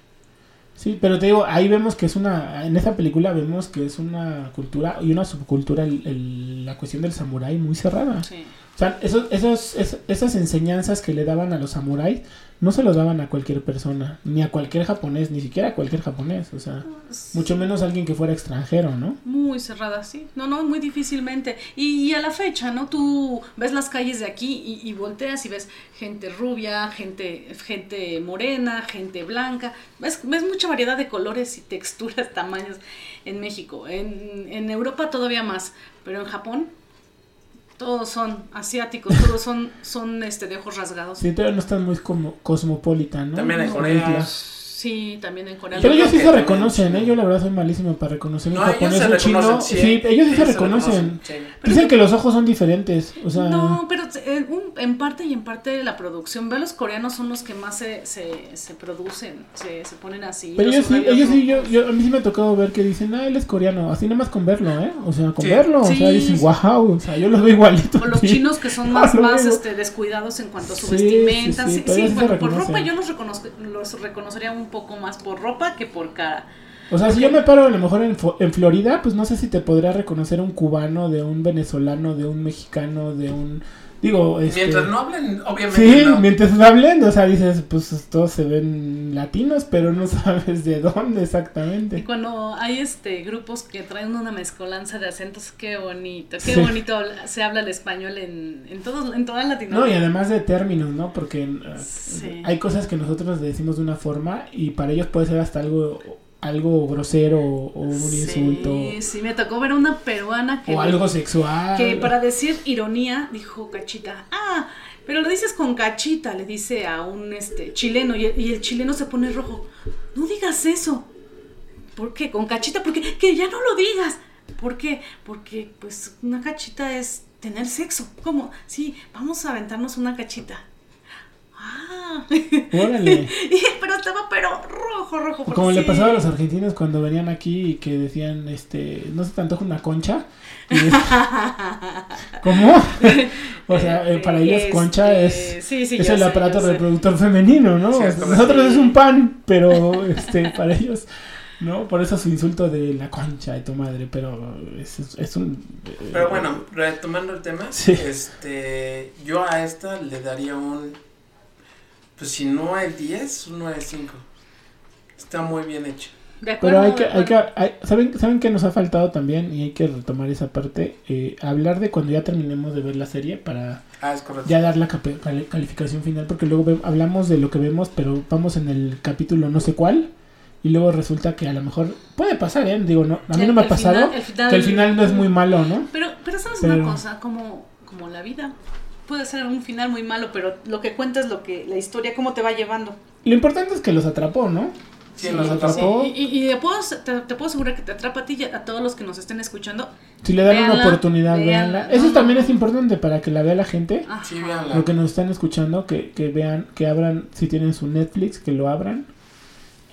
Sí, pero te digo, ahí vemos que es una, en esa película vemos que es una cultura y una subcultura, el- el- la cuestión del samurái muy cerrada. Sí. O sea, esos, esos, es- esas enseñanzas que le daban a los samuráis no se los daban a cualquier persona, ni a cualquier japonés, ni siquiera a cualquier japonés, o sea, mucho menos a alguien que fuera extranjero, ¿no? Muy cerrada, sí. No, no, muy difícilmente. Y, y a la fecha, ¿no? Tú ves las calles de aquí y, y volteas y ves gente rubia, gente, gente morena, gente blanca. Ves, ves mucha variedad de colores y texturas, tamaños en México. En, en Europa todavía más, pero en Japón Todos son asiáticos, todos son, son este, de ojos rasgados. Sí, todavía no están muy como cosmopolitan, ¿no? También en Como Corea. isla. Sí, también en Corea. Pero ellos sí se reconocen, ¿eh? sí. Yo la verdad soy malísimo para reconocer un No, ellos japonés se un chino. reconocen, Sí, ellos sí se reconocen. reconocen, sí. Dicen que los ojos son diferentes, o sea... No, pero en, un- en parte y en parte de la producción, ve los coreanos son los que más se, se, se producen, se, se ponen así. Pero los ellos sí, ellos sí, yo, yo, a mí sí me ha tocado ver que dicen, ah, él es coreano, así nada más con verlo, ¿eh? O sea, con Sí. verlo, o sea, Sí. dicen, wow, o sea, yo los veo igualito. O los sí. chinos que son más, Ah, más este, descuidados en cuanto a su Sí, vestimenta. sí, sí, Sí, sí, sí se bueno, por ropa yo los, reconozco, los reconocería un poco más por ropa que por cara. O sea, si yo me paro a lo mejor en, en Florida, pues no sé si te podría reconocer un cubano, de un venezolano, de un mexicano, de un... Digo, este... Mientras no hablen, obviamente. Sí, no. mientras hablen, o sea, dices, pues todos se ven latinos, pero no sabes de dónde Y exactamente. cuando hay este grupos que traen una mezcolanza de acentos, qué bonito, qué Sí. bonito se habla el español en, en, todos, en toda No, y Latinoamérica. además de términos, ¿no? Porque eh, Sí. hay cosas que nosotros decimos de una forma y para ellos puede ser hasta algo algo grosero o un insulto Sí, sí, me tocó ver una peruana que, o algo sexual. que para decir ironía dijo cachita. Ah, pero lo dices con cachita, le dice a un este chileno y el, y el chileno se pone rojo. No digas eso. ¿Por qué? Con cachita, porque que ya no lo digas. ¿Por qué? Porque pues una cachita es tener sexo. ¿Cómo? Sí, vamos a aventarnos una cachita. Ah. Órale. pero estaba pero rojo, rojo. Como le pasaba a los argentinos cuando venían aquí y que decían, este, no se te antoja una concha. Es- ¿Cómo? o sea, eh, para ellos Este, concha es, sí, sí, es el sé, aparato sé. reproductor femenino, ¿no? Sí, O sea, nosotros es un pan, pero este, para ellos, ¿no? Por eso su insulto de la concha de tu madre, pero es, es- es un... eh, Pero bueno, retomando el tema, Sí. este, yo a esta le daría un, pues si no el 10, un 9.5. Está muy bien hecho. De acuerdo, Pero hay que, hay que, hay- ¿saben, ¿saben que nos ha faltado también? Y hay que retomar esa parte. eh, hablar de cuando ya terminemos de ver la serie para Ah, es correcto. ya dar la calificación final. Porque luego ve- hablamos de lo que vemos, pero vamos en el capítulo no sé cuál. Y luego resulta que a lo mejor puede pasar, ¿eh? Digo, no, a mí El- no me ha pasado final- el final- que el final no es muy malo, ¿no? Pero, pero sabes Pero- una cosa, como, como la vida. Puede ser un final muy malo, pero lo que cuenta es lo que, la historia, cómo te va llevando. Lo importante es que los atrapó, ¿no? Sí, sí. atrapó. Y, y- y te, puedo, te, te puedo asegurar que te atrapa a ti y a todos los que nos estén escuchando. Si le dan una oportunidad, véanla. véanla. Eso No, también no. es importante para que la vea la gente. Ajá. Sí, véanla. Lo que nos están escuchando, que, que vean, que abran, si tienen su Netflix, que lo abran.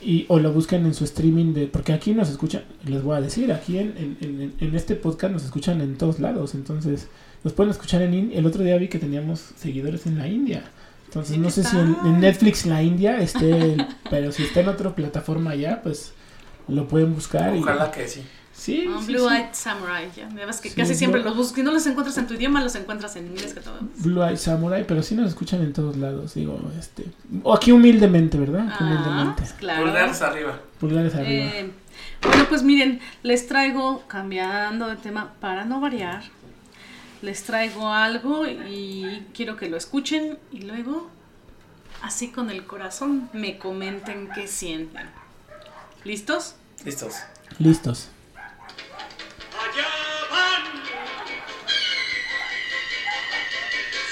Y, o lo busquen en su streaming de. Porque aquí nos escuchan, les voy a decir, aquí en, en, en, en este podcast nos escuchan en todos lados. Entonces, nos pueden escuchar en In- El otro día vi que teníamos seguidores en la India. Entonces, no sé si en, en Netflix la India esté. el- pero si está en otra plataforma ya, pues lo pueden buscar. y- Ojalá que sí. Sí, Ah, sí, Blue sí. Eyed Samurai, ya. Ves que Sí, casi siempre Blue- los buscas. Si no los encuentras en tu idioma, los encuentras en inglés que todo. Blue Eye Samurai, pero sí nos escuchan en todos lados, digo, este, o aquí humildemente, ¿verdad? Aquí Ah, humildemente, pues claro. Pulgares arriba. pulgares arriba. Eh, bueno, pues miren, les traigo, cambiando de tema para no variar, les traigo algo y quiero que lo escuchen y luego, así con el corazón, me comenten qué sienten. ¿Listos? Listos. Listos. Allá van.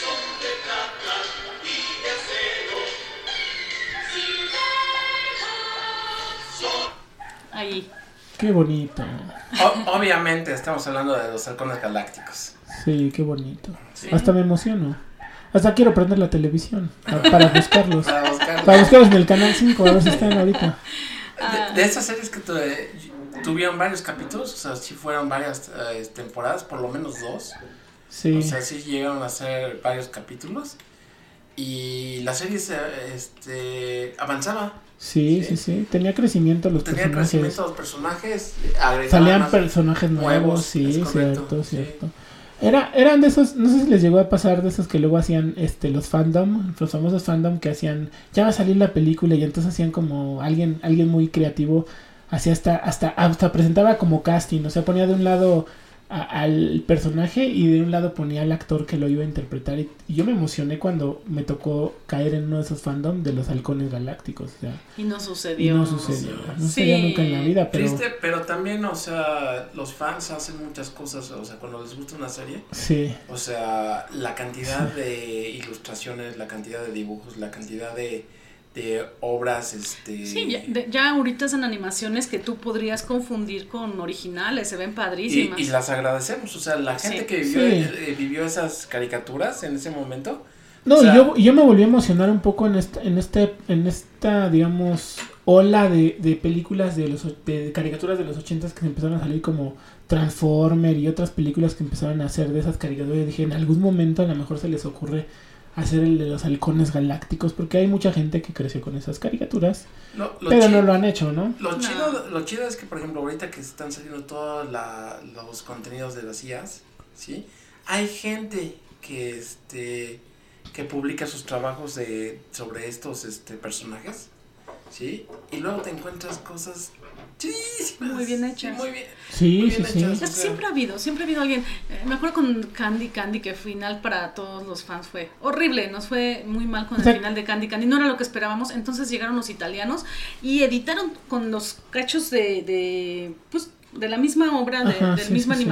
Son de plata y de acero. Ahí. Qué bonito. O- obviamente estamos hablando de los halcones galácticos. Sí, qué bonito. Sí. Hasta me emociono. Hasta quiero prender la televisión pa- para buscarlos. Para buscar. Para buscarlos en el canal 5, a ver si están ahorita. Ah. De, de esas series que tu- eh, tuvieron varios capítulos, o sea, si fueron varias eh, temporadas, por lo menos dos. Sí. O sea, sí llegaron a ser varios capítulos. Y la serie se, este, avanzaba. Sí, sí, sí. Tenía crecimiento los Tenía personajes. crecimiento de los personajes. Salían personajes nuevos, nuevos, sí, cierto, sí. Era, eran de esos, no sé si les llegó a pasar de esos que luego hacían este los fandom, los famosos fandom que hacían, ya va a salir la película y entonces hacían como alguien, alguien muy creativo, hacía hasta, hasta, hasta presentaba como casting, o sea, ponía de un lado a- al personaje y de un lado ponía al actor que lo iba a interpretar y, y yo me emocioné cuando me tocó caer en uno de esos fandom de los halcones galácticos. O sea, Y no y sucedió. no sucedió. No Sí. sucedió nunca en la vida, pero Triste, pero también, o sea, los fans hacen muchas cosas, o sea, cuando les gusta una serie, sí. o sea, la cantidad de ilustraciones, la cantidad de dibujos, la cantidad de, de obras, este... Sí, ya, de- ya ahorita son animaciones que tú podrías confundir con originales, se ven padrísimas. Y, y las agradecemos, o sea, la Sí. gente que vivió, Sí. eh, vivió esas caricaturas en ese momento. No, O sea- yo, yo me volví a emocionar un poco en esta, en este, en esta, digamos, ola de, de películas de los de caricaturas de los ochentas que empezaron a salir como Transformer y otras películas que empezaron a hacer de esas caricaturas. Y dije, en algún momento a lo mejor se les ocurre hacer el de los halcones galácticos, porque hay mucha gente que creció con esas caricaturas, pero no lo han hecho, ¿no? Lo No. chido, lo chido es que, por ejemplo, ahorita que están saliendo todos la- los contenidos de las IAs, ¿sí? Hay gente que, este, que publica sus trabajos de, sobre estos, este, personajes, ¿sí? Y luego te encuentras cosas chidísimas. Muy bien sí, hechas. muy bien. Sí, Muy sí, bien sí. hechas. Es que siempre ha habido, siempre ha habido alguien. eh, me acuerdo con Candy Candy que final para todos los fans fue horrible, nos fue muy mal con O sea- el final de Candy Candy, no era lo que esperábamos. Entonces llegaron los italianos y editaron con los cachos de, de pues de la misma obra, de, Ajá, de la sí, misma sí, sí.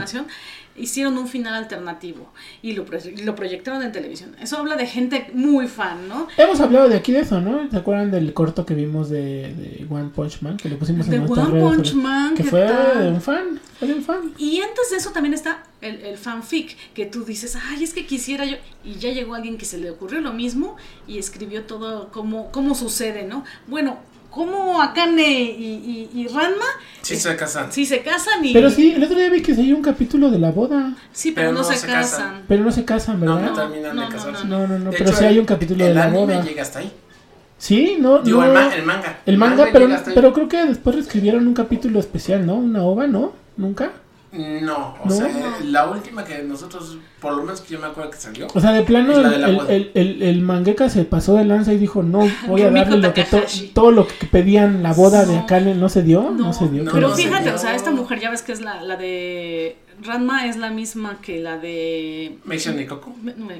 Hicieron un final alternativo y lo, pro- lo proyectaron en televisión. Eso habla de gente muy fan, ¿no? Hemos hablado de aquí de eso, ¿no? ¿Se acuerdan del corto que vimos de, de One Punch Man? Que lo pusimos De en nuestras One redes. Punch sobre- Man, Que ¿qué fue de un fan, fue de un fan. Y antes de eso también está el, el fanfic, que tú dices, ay, es que quisiera yo. Y ya llegó alguien que se le ocurrió lo mismo y escribió todo cómo, cómo sucede, ¿no? Bueno, cómo Akane y, y, y Ranma Sí se casan. sí se casan y. Pero sí, el otro día vi que se dio un capítulo de la boda, Sí, pero, Pero no, no se, se casan. casan. pero no se casan, No, ¿verdad? no terminan No, de no, casarse. No, no, no, De pero hecho, sí hay un capítulo de el la anime boda. llega hasta ahí. Sí, no, Digo, no. el, ma- el manga. El manga, pero, pero creo que después escribieron un capítulo especial, ¿no? Una ova, ¿no? ¿Nunca? No, o No. sea, No. la última que nosotros, por lo menos que yo me acuerdo que salió. O sea, de plano el, el, el, el- el mangaka se pasó de lanza y dijo, no, voy a darle lo que to- todo lo que pedían la boda de. Akane, ¿no se dio? No, No, se dio. no, pero no se fíjate, dio. o sea, esta mujer ya ves que es la, la de. Ranma es la misma que la de. Meisho Nikoku.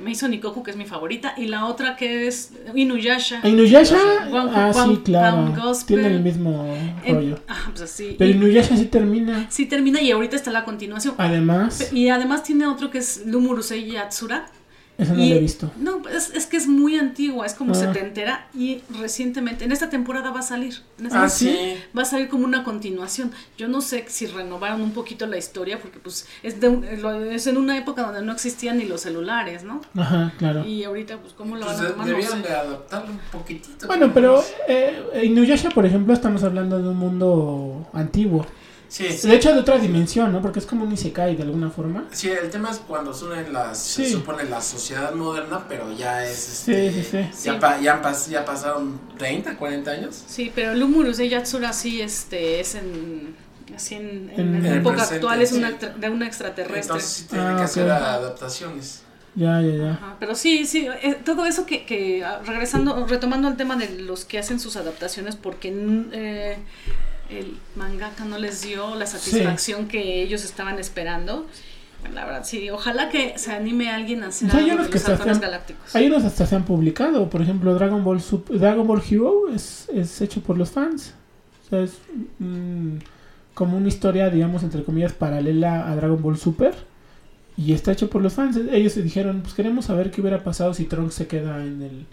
Mason Nikoku, que es mi favorita, y la otra que es Inuyasha. A Inuyasha, ah, Juan- sí, claro. Tiene el mismo En- rollo. ah, pues así. Pero Y- Inuyasha sí termina. Sí termina y ahorita está la continuación. Además, Y además tiene otro que es Lumurusei Yatsura. Eso no y- lo he visto. No, es, es que es muy antigua, es como Ah. setentera y recientemente, en esta temporada va a salir. En esta Ah, sí. Va a salir como una continuación. Yo no sé si renovaron un poquito la historia porque pues es, de un- lo- es en una época donde no existían ni los celulares, ¿no? Ajá, claro. Y ahorita pues cómo lo van a de- tomar, no debieron sé. de adaptarlo un poquitito. Bueno, pero eh, Inuyasha, por ejemplo, estamos hablando de un mundo antiguo. Sí, De hecho, de otra dimensión, ¿no? Porque es como un Isekai de alguna forma. sí, el tema es cuando se unen las, Sí. se supone la sociedad moderna, pero ya es, Sí, este, sí, sí. Ya, Sí. pa- ya, pas- ya pasaron 30, 40 años. Sí, pero Lumurusei Yatsura sí este, es en... Así en, en, En en el época presente, actual es sí. una, de una extraterrestre. Entonces sí tienen Ah, que hacer adaptaciones. Ya, ya, ya. Ajá, pero sí, sí, eh, todo eso que, que ah, regresando, retomando el tema de los que hacen sus adaptaciones, porque mm, eh, el mangaka no les dio la satisfacción que ellos estaban esperando. La verdad, sí, ojalá que se anime alguien a hacer O sea, hay unos que galácticos. Hay unos hasta se han publicado. Por ejemplo, Dragon Ball Sup- Dragon Ball Hero es, es hecho por los fans. O sea, es mm, como una historia, digamos, entre comillas, paralela a Dragon Ball Super. Y está hecho por los fans. Ellos se dijeron, pues queremos saber qué hubiera pasado si Trunks se queda en el...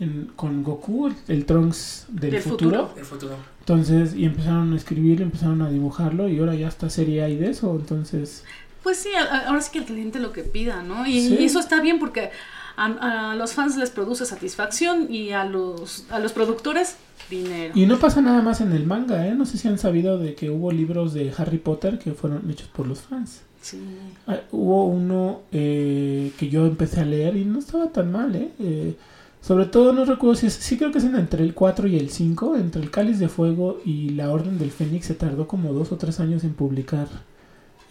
en- con Goku, el Trunks del, Del futuro. futuro. El futuro. Entonces, y empezaron a escribirlo, empezaron a dibujarlo y ahora ya está serie hay de eso. Entonces, Pues sí, ahora sí que el cliente lo que pida, ¿no? Y, Sí. y eso está bien porque a, a los fans les produce satisfacción y a los, a los productores dinero. Y no pasa nada más en el manga, ¿eh? No sé si han sabido de que hubo libros de Harry Potter que fueron hechos por los fans. Sí. Ah, hubo uno eh, que yo empecé a leer y no estaba tan mal, ¿eh? Eh, sobre todo no recuerdo si es, sí creo que es en entre el 4 y el 5, entre el Cáliz de Fuego y la Orden del Fénix se tardó como dos o tres años en publicar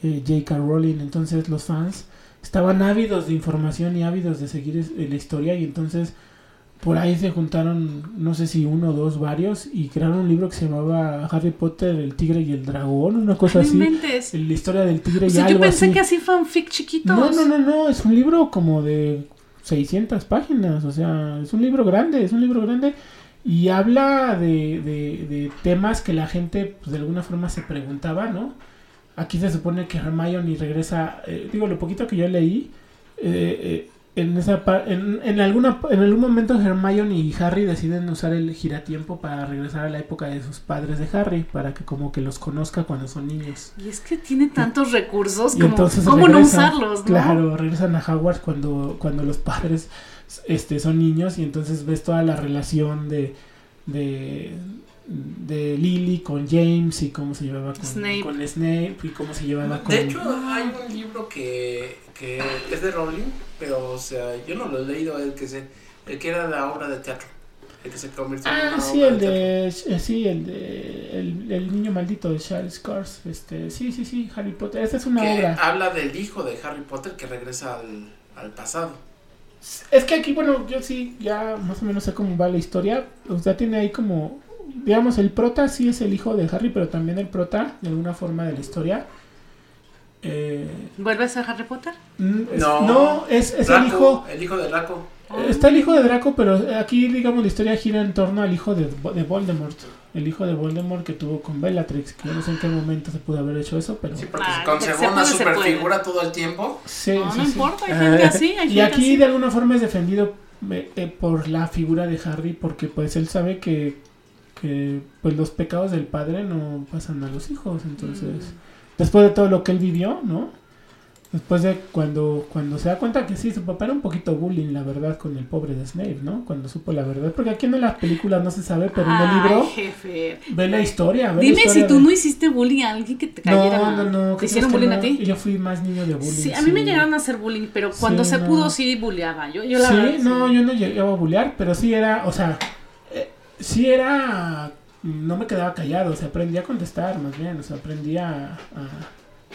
eh, J.K. Rowling, entonces los fans estaban ávidos de información y ávidos de seguir es- eh, la historia y entonces por ahí se juntaron, no sé si uno, dos, varios, y crearon un libro que se llamaba Harry Potter, el tigre y el dragón, una cosa así. inventes. La historia del tigre O y yo pensé que así fanfic chiquitos. No, no, no, no, es un libro como de 600 páginas, o sea, es un libro grande, es un libro grande y habla de, de, de temas que la gente pues, de alguna forma se preguntaba, ¿no? Aquí se supone que Hermione regresa, eh, digo, lo poquito que yo leí, eh, eh, en esa en, en alguna en algún momento Hermione y Harry deciden usar el giratiempo para regresar a la época de sus padres de Harry, para que como que los conozca cuando son niños. Y es que tiene tantos recursos como entonces cómo no usarlos, ¿no? Claro, regresan a Hogwarts cuando, cuando los padres este, son niños y entonces ves toda la relación de, de, de Lily con James y cómo se llevaba con Snape. con Snape y cómo se llevaba con... De hecho, hay un libro que, que es de Rowling, pero o sea, yo no lo he leído, el que se, el que era la obra de teatro, el que se convirtió en Ah, una sí, obra el teatro. de, eh, sí, el de el, el niño maldito de Charles Course, este, sí, sí, sí, Harry Potter, esta es una que obra. habla del hijo de Harry Potter que regresa al, al pasado. Es que aquí, bueno, yo sí, ya más o menos sé cómo va la historia. O sea, tiene ahí como, digamos, el prota sí es el hijo de Harry, pero también el prota, de alguna forma de la historia. Eh, ¿Vuelve a ser Harry Potter? mm, es- No. no, es, es el hijo. el hijo de Draco. Está el hijo de Draco, pero aquí, digamos, la historia gira en torno al hijo de, de Voldemort. El hijo de Voldemort que tuvo con Bellatrix. Que yo no sé en qué momento se pudo haber hecho eso, pero. Sí, porque Ah, se conservó se una puede, se super puede. figura todo el tiempo. Sí, No, sí, no sí. importa, hay gente así, hay Y gente aquí así. de alguna forma es defendido eh, eh, por la figura de Harry porque pues él sabe que, que pues los pecados del padre no pasan a los hijos. Entonces, Mm. después de todo lo que él vivió, ¿no? Después de cuando, cuando se da cuenta que sí, su papá era un poquito bullying, la verdad, con el pobre de Snape, ¿no? Cuando supo la verdad. Porque aquí en las películas no se sabe, pero en el Ay, libro jefe. ve la historia. ve la Dime historia si tú de- no hiciste bullying a alguien que te cayera No, no, no. ¿Te ¿qué hicieron bullying a no? ti? Yo fui más niño de bullying. Sí, a mí me sí. llegaron a hacer bullying, pero cuando Sí, se no. pudo sí bulleaba. Yo, yo la sí, verdad, sí. no, yo no llegaba a bullear, pero sí era, o sea, sí era, no me quedaba callado, o sea, aprendí a contestar más bien, o sea, aprendí a, a-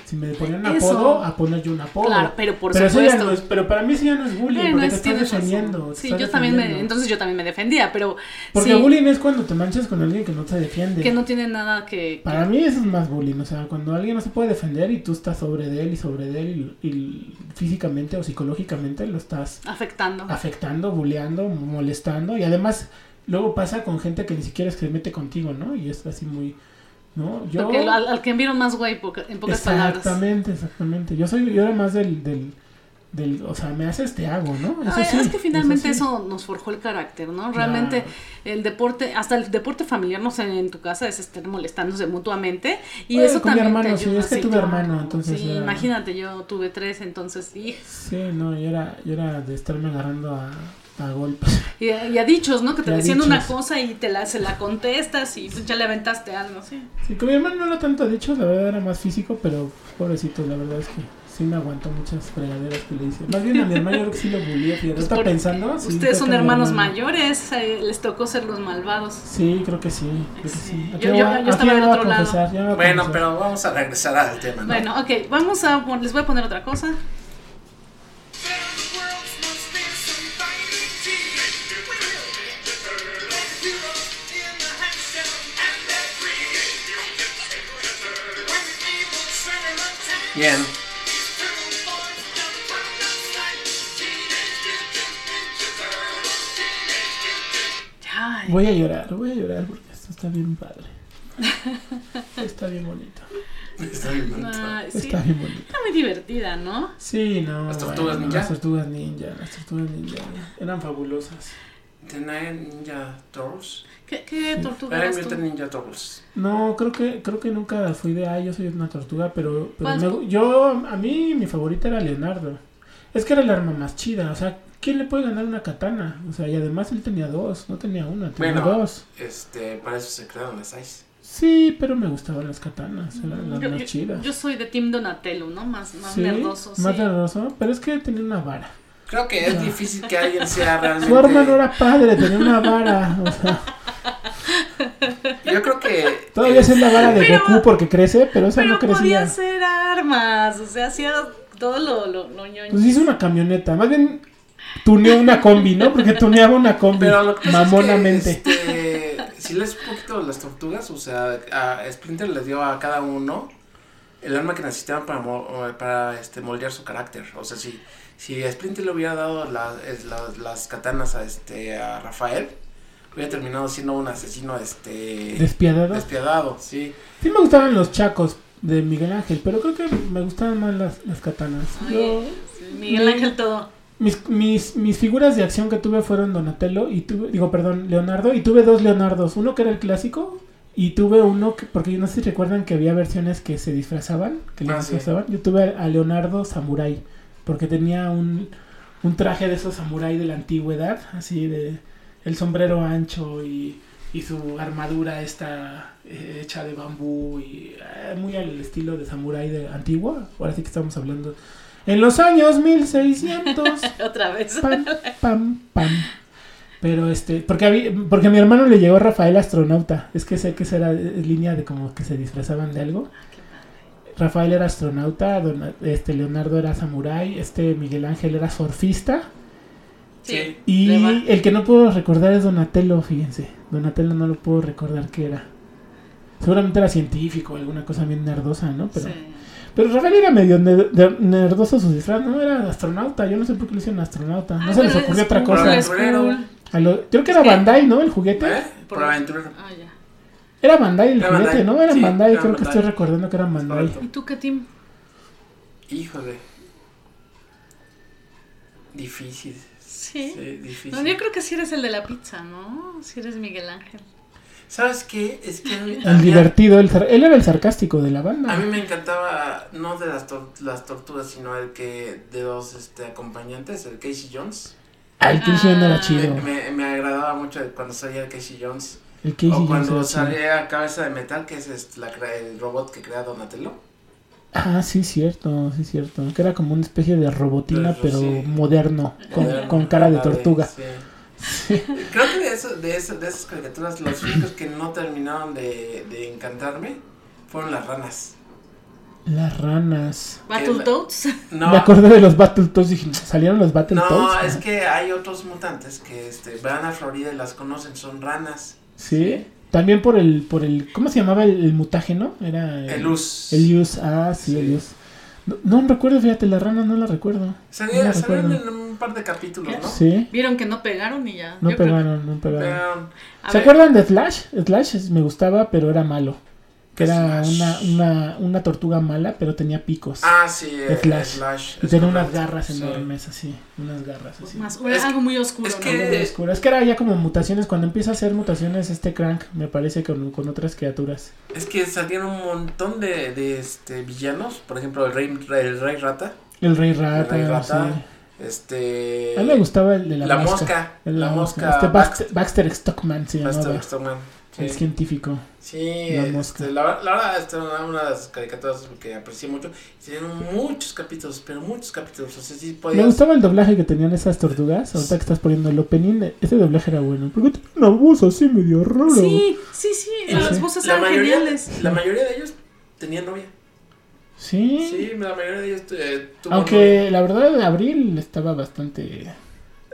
si me ponían un Eso. apodo, a poner yo un apodo. Claro, pero por pero, eso ya no es- pero para mí sí ya no es bullying, Bueno, porque es- te estás defendiendo. te Sí, estás yo también me, entonces yo también me defendía, pero Porque sí, bullying es cuando te manchas con alguien que no te defiende. que no tiene nada que... Para mí eso es más bullying, o sea, cuando alguien no se puede defender y tú estás sobre de él y sobre de él y, y físicamente o psicológicamente lo estás afectando. afectando, bulleando, molestando y además luego pasa con gente que ni siquiera es que se mete contigo, ¿no? Y es así muy, ¿no? Yo Porque al, al que vieron más güey, poca- en pocas palabras. exactamente, exactamente. Yo soy yo era más del, del, del, o sea, me haces te hago, ¿no? Eso Ay, sí, es que finalmente sí. eso nos forjó el carácter, ¿no? Realmente Claro. el deporte, hasta el deporte familiar, no sé, en tu casa es estar molestándose mutuamente y eso con mi también hermano, te sí, es que tuve hermano, entonces Sí, era- imagínate, yo tuve tres, entonces, y, Sí, no, yo era yo era de estarme agarrando a, a golpes. y, y a dichos, ¿no? Que te Y a decían una dichos. cosa y te la, se la contestas y ya le aventaste algo, ¿sí? Sí, con mi hermano no era tanto, hecho, la verdad era más físico, pero pobrecito, la verdad es que sí me aguantó muchas fregaderas que le hice. Más bien a mi hermano yo creo que sí lo bullié, fíjate, Pues está pensando. sí, Ustedes son a hermanos hermano- mayores, eh, les tocó ser los malvados. Sí, creo que sí, creo que Sí. sí. Yo- yo- a- yo estaba del a otro lado. confesar, a Bueno, pero vamos a regresar al tema, ¿no? Bueno, ok, vamos a, les voy a poner otra cosa. Bien. Ay, Voy a llorar, voy a llorar porque esto está bien padre. Está bien bonito. Está bien bonito. sí, Está bien bonito. está muy divertida, ¿no? Sí, no. ¿Las tortugas bueno, ninja? Las tortugas ninja, las tortugas ninja. Eran fabulosas. The Nine Ninja Turtles. ¿Qué, qué tortuga eras tú? Ninja Turtles. No, creo que creo que nunca fui de, ah, yo soy una tortuga, pero, pero me- yo, a mí mi favorita era Leonardo. Es que era el arma más chida, o sea, ¿quién le puede ganar una katana? O sea, y además él tenía dos, no tenía una, tenía Bueno. dos. Este, para eso se crearon las Ice. Sí, pero me gustaban las katanas, eran las Yo, más yo- chidas. yo soy de Team Donatello, ¿no? Más, más Sí, nerdoso. Más sí. nerdoso, pero es que tenía una vara. Creo que es difícil que alguien sea realmente. Su arma no era padre, tenía una vara, o sea, Yo creo que. todavía es la vara de Pero- Goku porque crece, pero esa Pero no crecía. podía hacer armas, o sea, hacía todo lo, lo, lo ñoño. Pues hizo una camioneta, más bien tuneó una combi, ¿no? Porque tuneaba una combi Pero lo que mamonamente. es que, este, si lees un poquito las tortugas, o sea, a Splinter les dio a cada uno el arma que necesitaban para, mo- para este, moldear su carácter. O sea, si, si a Splinter le hubiera dado la- la- las katanas a, este, a Rafael, hubiera terminado siendo un asesino este, Despiadado. despiadado, sí. Sí me gustaban los chacos de Miguel Ángel, pero creo que me gustaban más las, las katanas. Yo- Miguel Ángel todo. mis, mis, mis figuras de acción que tuve fueron Donatello y tuve, digo, perdón, Leonardo, y tuve dos Leonardos. Uno que era el clásico y tuve uno que, porque yo no sé si recuerdan que había versiones que se disfrazaban, que Ah, sí. disfrazaban. Yo tuve a Leonardo Samurai, porque tenía un, un traje de esos samurai de la antigüedad, así de el sombrero ancho y, y su armadura esta eh, hecha de bambú y eh, muy al estilo de samurái de antiguo. Ahora sí que estamos hablando en los años 1600. Otra vez. pam, pam, pam. Pero este, porque había, porque a mi hermano le llegó Rafael astronauta. Es que sé que esa era eh, línea de como que se disfrazaban de algo. Rafael era astronauta, Dona- este Leonardo era samurái, este Miguel Ángel era surfista. Sí. Y el que no puedo recordar es Donatello, fíjense. Donatello no lo puedo recordar qué era. Seguramente era científico, alguna cosa bien nerdosa, ¿no? Pero, Sí. pero Rafael era medio ner- nerdoso su disfraz, no era astronauta. Yo no sé por qué le hicieron astronauta. No Ah, se les ocurrió otra cosa. cool. A lo- creo que era Bandai, ¿no? El juguete. ¿Eh? Por aventurero. Ah, ya. Era Bandai el Era juguete, Bandai, ¿no? Era sí, Bandai, era creo que estoy recordando que era Bandai. ¿Y tú qué team? Híjole. Difícil. Sí. Sí, difícil. No, yo creo que sí eres el de la pizza, ¿no? Sí eres Miguel Ángel. ¿Sabes qué? Es que mí, El divertido, el él era el sarcástico de la banda. A mí me encantaba, no de las, tor- las tortugas, sino el que de los este, acompañantes, el Casey Jones. Ah, el Casey Jones era Ah. chido. Me, me, agradaba mucho cuando salía el Casey Jones. El Casey o Jones cuando era chido. salía Cabeza de Metal, que es la, el robot que crea Donatello. Ah, sí, cierto, sí, cierto. Que era como una especie de robotina, Pero pero sí. moderno, con, Moderno, con cara de tortuga. sí. Creo que de, eso, de, eso, de esas caricaturas, los únicos que no terminaron de, de encantarme fueron las ranas. Las ranas. Battletoads. No, Me acordé de los Battletoads, dije, ¿salieron los Battletoads? no es que hay otros mutantes que este, van a Florida y las conocen, son ranas. Sí. También por el, por el, ¿cómo se llamaba el, el mutágeno? Era El. El Luz, ah, sí, Sí. el. No, no recuerdo, fíjate, la rana no la recuerdo. Salieron, No la salieron recuerdo. en un par de capítulos, ¿no? Sí, Vieron que no pegaron y ya. no Yo creo- pegaron, no pegaron. ¿Se ver, acuerdan de Flash? Flash me gustaba, pero era malo. Que ¿Qué era Flash? una, una, una tortuga mala, pero tenía picos. ah, sí, De eh, Flash. Flash. y tenía unas garras sí. enormes, así. Unas garras así. Más, Es algo muy oscuro, es ¿no? que- Algo muy oscuro. Es que era ya como mutaciones. Cuando empieza a hacer mutaciones, este crank me parece con, con otras criaturas. Es que salieron un montón de, de este, villanos. Por ejemplo, el Rey, el rey Rata. El Rey Rata. el Rey Rata. sí. Este. A mí me gustaba el de la, La mosca. mosca. El de La mosca. Este Bax- Baxter, Baxter Stockman se llamaba. Stockman, El Sí, científico. sí La este, mosca. la, la verdad, esta era una de las caricaturas que aprecié mucho. Tienen muchos capítulos, pero muchos capítulos. O sea, sí Me gustaba el doblaje que tenían esas tortugas. Ahorita que estás poniendo el opening, ese doblaje era bueno. Porque tiene una voz así medio raro. Sí, sí, sí. Las voces la eran mayoría, geniales. la mayoría de ellos tenían novia. Sí. Sí, la mayoría de ellos eh, tuvo Aunque novia. la verdad, Abril estaba bastante.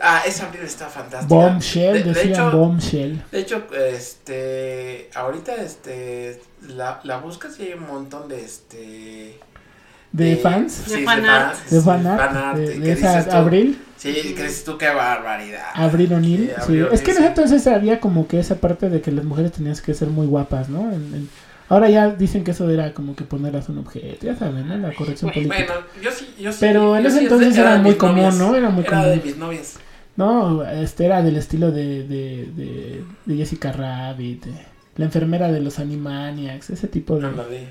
Ah, esa abril está fantástica. Bombshell, De- de decían hecho, Bombshell. De hecho, este, ahorita, este, la, la buscas y hay un montón de, este... ¿De fans? De sí, fanart. fan- De fanart. De, de dices esa tú- Abril. Sí, dices tú, qué barbaridad. Abril O'Neill. Sí, Es que en ese entonces había como que esa parte de que las mujeres tenían que ser muy guapas, ¿no? En- en- Ahora ya dicen que eso era como que ponerlas un objeto, ya saben, ¿no? La corrección política. Bueno, yo sí, yo sí. Pero en ese sí, entonces era muy común, novias. ¿no? Era muy Era común. de mis novias. No, este era del estilo de, de, de, de Jessica Rabbit, de la enfermera de los Animaniacs, ese tipo de,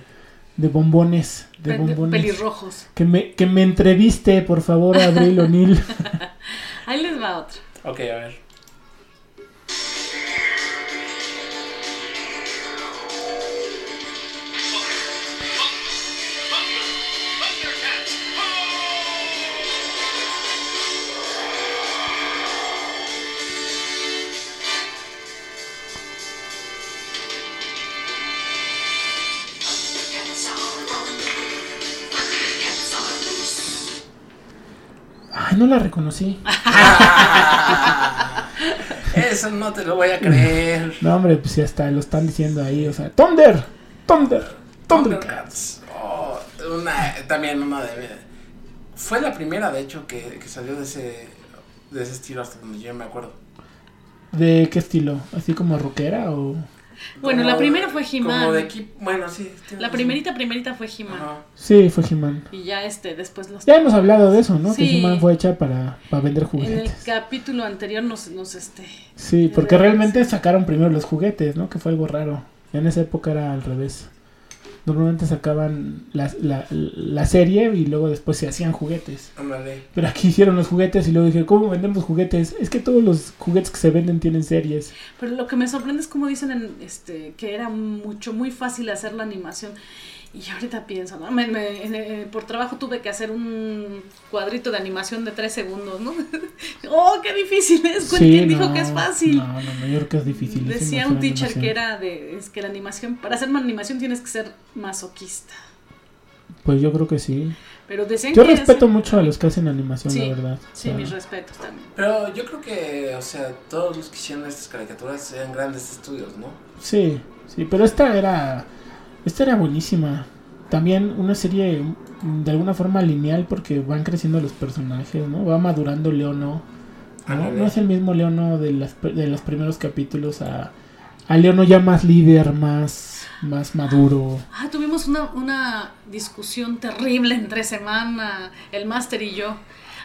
de bombones, de bombones. Pelirrojos. Que me, que me entreviste, por favor, Abril O'Neill. Ahí les va otro. Ok, a ver. No la reconocí. Eso no te lo voy a creer. No, hombre, pues ya está, lo están diciendo ahí, o sea, Thunder, Thunder, Thundercats. Oh, una, también una de. Fue la primera, de hecho, que, que salió de ese, de ese estilo hasta donde yo me acuerdo. ¿De qué estilo? ¿Así como rockera o...? Bueno, la primera fue He-Man. Como de equipo. Bueno, sí. La razón. primerita, primerita fue He-Man. Ajá. Sí, fue He-Man. Y ya este, después los... Ya hemos hablado de eso, ¿no? Que Sí. He-Man fue hecha para, para vender En el juguetes. capítulo anterior nos, nos este... Sí, porque realmente sacaron primero los juguetes, ¿no? Que fue algo raro. En esa época era al revés. Normalmente sacaban la, la, la serie y luego después se hacían juguetes. Pero aquí hicieron los juguetes y luego dije, ¿cómo vendemos juguetes? Es que todos los juguetes que se venden tienen series. Pero lo que me sorprende es como dicen en, este, que era mucho, muy fácil hacer la animación. Y ahorita pienso, ¿no? Me- me- en- eh, por trabajo tuve que hacer un cuadrito de animación de tres segundos, ¿no? ¡Oh, qué difícil es! ¿Quién dijo no, que es fácil? No, no, no, yo creo que es difícil. Decía un teacher que era de, es que la animación, para hacer una animación tienes que ser masoquista. Pues yo creo que sí. Pero decían Yo que respeto mucho a los que hacen animación, Sí, la verdad. O Sí, sea, mis respetos también. Pero yo creo que, o sea, todos los que hicieron estas caricaturas eran grandes estudios, ¿no? Sí, sí, pero esta era esta era buenísima. También una serie mm, de alguna forma lineal porque van creciendo los personajes, ¿no? Va madurando Leono. ¿no? Es el mismo Leono de, las, de los primeros capítulos a, a Leono ya más líder, más, más maduro. Ah, tuvimos una, una discusión terrible entre semana, el máster y yo,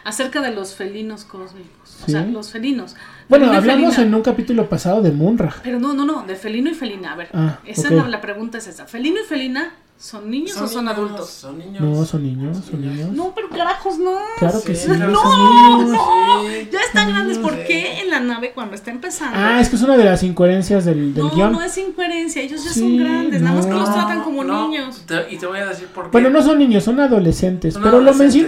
acerca de los felinos cósmicos. O sea, los felinos. Bueno, Felino hablamos en un capítulo pasado de Munra. Pero no, no, no, de felino y felina. A ver, Ah, esa ok. es la, la pregunta es esa. ¿Felino y felina son niños o son niños, adultos? Son niños. No, son niños, son niños. No, pero carajos, no. Claro que Sí, sí, claro. son No, niños. no, Sí. ya están grandes. ¿Por Sí. qué en la nave cuando está empezando? Ah, es que es una de las incoherencias del, del no, guion. no es incoherencia, ellos ya Sí, son grandes, nada más que no. los tratan como No, niños. te- y te voy a decir por qué. Bueno, no son niños, son adolescentes. Son pero adolescentes. lo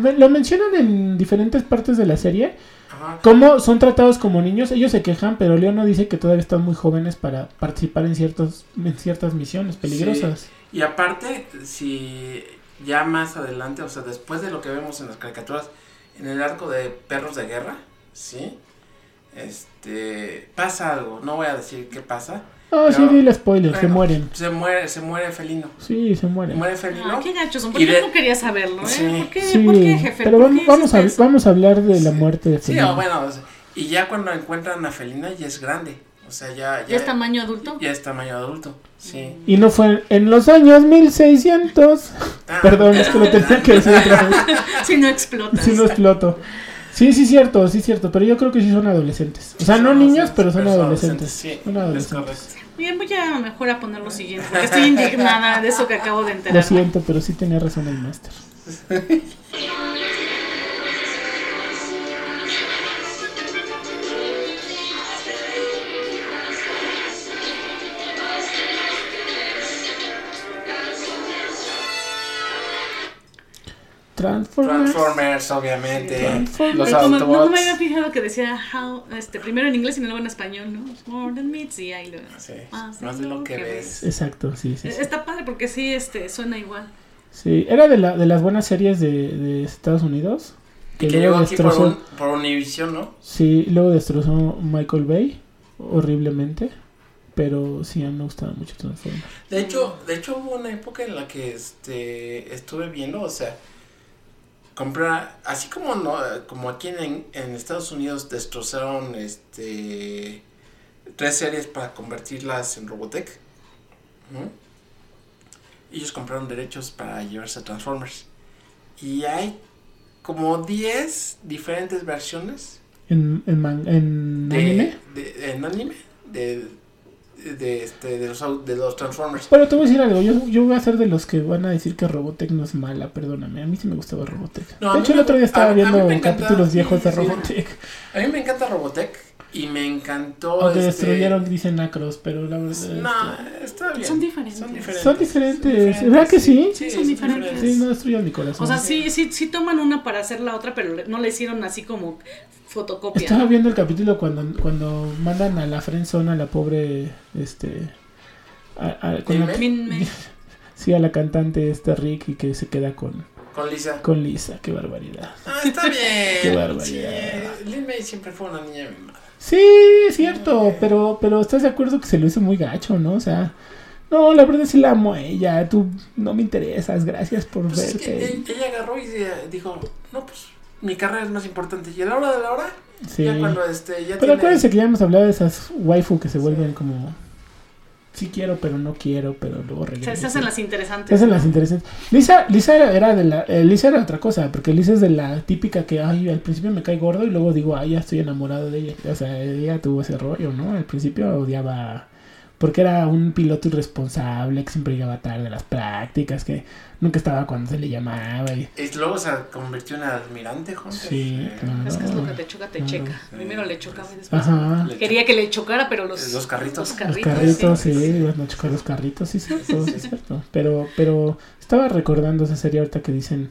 mencionan, lo mencionan en diferentes partes de la serie. Ajá. Cómo son tratados como niños. Ellos se quejan, pero Leono dice que todavía están muy jóvenes para participar en ciertos, en ciertas misiones peligrosas. Y aparte, si ya más adelante, o sea, después de lo que vemos en las caricaturas, en el arco de Perros de Guerra, ¿sí? Este, pasa algo, no voy a decir qué pasa. Ah, sí, dile spoiler, se Bueno, mueren. Se muere, se muere Felino. Sí, se mueren. Muere Felino. Ah, qué gachos son. ¿Por Y qué de- no quería saberlo? ¿eh? Sí. ¿Por, qué, Sí, ¿Por qué, jefe? pero ¿Por vamos, qué vamos, a, eso? vamos a hablar de la Sí. muerte de Sí, Felino. o bueno, o sea, y ya cuando encuentran a Felina ya es grande. O sea, ya, ya, ¿Ya es tamaño adulto? ya es tamaño adulto. Sí. Y no fue en los años 1600. Ah, Perdón, es que lo tenía que decir otra vez. si no explotas. Si no exploto. Sí, sí, cierto, sí, cierto. Pero yo creo que sí son adolescentes. O sea, no niños, pero son adolescentes, adolescentes. Sí, Son es adolescentes. Bien, voy a mejor a poner lo siguiente, porque estoy indignada de eso que acabo de Lo enterar. siento, pero sí tenía razón el máster. Transformers. Transformers, obviamente. Transformers. Los Pero como no, Autobots. me había fijado que decía how, este, primero en inglés y luego en español, ¿no? More than meets y ahí lo Sí, Más más de lo que ves. Exacto, sí, sí. sí. Está padre porque sí, este, suena igual. Sí, era de, la, de las buenas series de, de Estados Unidos. Y que llegó aquí por, un, por Univision, ¿no? Sí, luego destrozó Michael Bay horriblemente. Pero sí, a mí me gustaba mucho Transformers. De hecho, de hecho hubo una época en la que este estuve viendo, o sea, comprar, así como no, como aquí en, en Estados Unidos destrozaron este tres series para convertirlas en Robotech. Ellos compraron derechos para llevarse a Transformers. Y hay como 10 diferentes versiones ¿En, en, man- en de, anime? de- en anime de, de, este, de, los, de los Transformers. Pero te voy a decir algo, yo, yo voy a ser de los que van a decir que Robotech no es mala, perdóname, a mí sí me gustaba Robotech. No, a de hecho, el otro día a- estaba a viendo me encanta, capítulos viejos de sí. Robotech, A mí me encanta Robotech y me encantó. aunque este, destruyeron, dicen Acros, pero la verdad es No, está bien. Son diferentes. Son Son diferentes. diferentes, ¿verdad que sí? Sí, son diferentes. Sí, no destruyan mi corazón. O sea, sí, sí, sí toman una para hacer la otra, pero no le hicieron así como fotocopia. Estaba ¿no? viendo el capítulo cuando, cuando mandan a la friendzone a la pobre, este... A, a- con la- sí, a la cantante esta Rick y que se queda con, Con Lisa. con Lisa, qué barbaridad. Ah, está bien. Qué barbaridad. Sí, Lin May siempre fue una niña mimada. Sí, es cierto, pero, pero estás de acuerdo que se lo hizo muy gacho, ¿no? O sea, no, la verdad sí la amo a ella, tú no me interesas, gracias por Pues es que verte. e- ella agarró y dijo, no, pues mi carrera es más importante. Y a la hora de la hora, Sí. ya cuando este, ya Pero tiene... acuérdense que ya hemos hablado de esas waifu que se vuelven como sí quiero, pero no quiero, pero luego regreso. se hacen las interesantes. Se hacen ¿no? las interesantes. Lisa, Lisa era de la, eh, Lisa era otra cosa, porque Lisa es de la típica que, ay, al principio me cae gordo y luego digo, ay, ya estoy enamorado de ella. O sea, ella tuvo ese rollo, ¿no? Al principio odiaba, porque era un piloto irresponsable que siempre llegaba tarde a las prácticas, que nunca estaba cuando se le llamaba. Y, luego se convirtió en almirante, Hunter. Sí, Eh, claro. Es que es lo que te choca, te checa. sí. Primero le chocaba y después. ajá. le- Quería que le chocara, pero los, Los carritos. Los Los carritos. carritos, sí. sí, chocar los carritos, sí, cierto, sí, cierto. Pero, pero estaba recordando esa serie ahorita que dicen,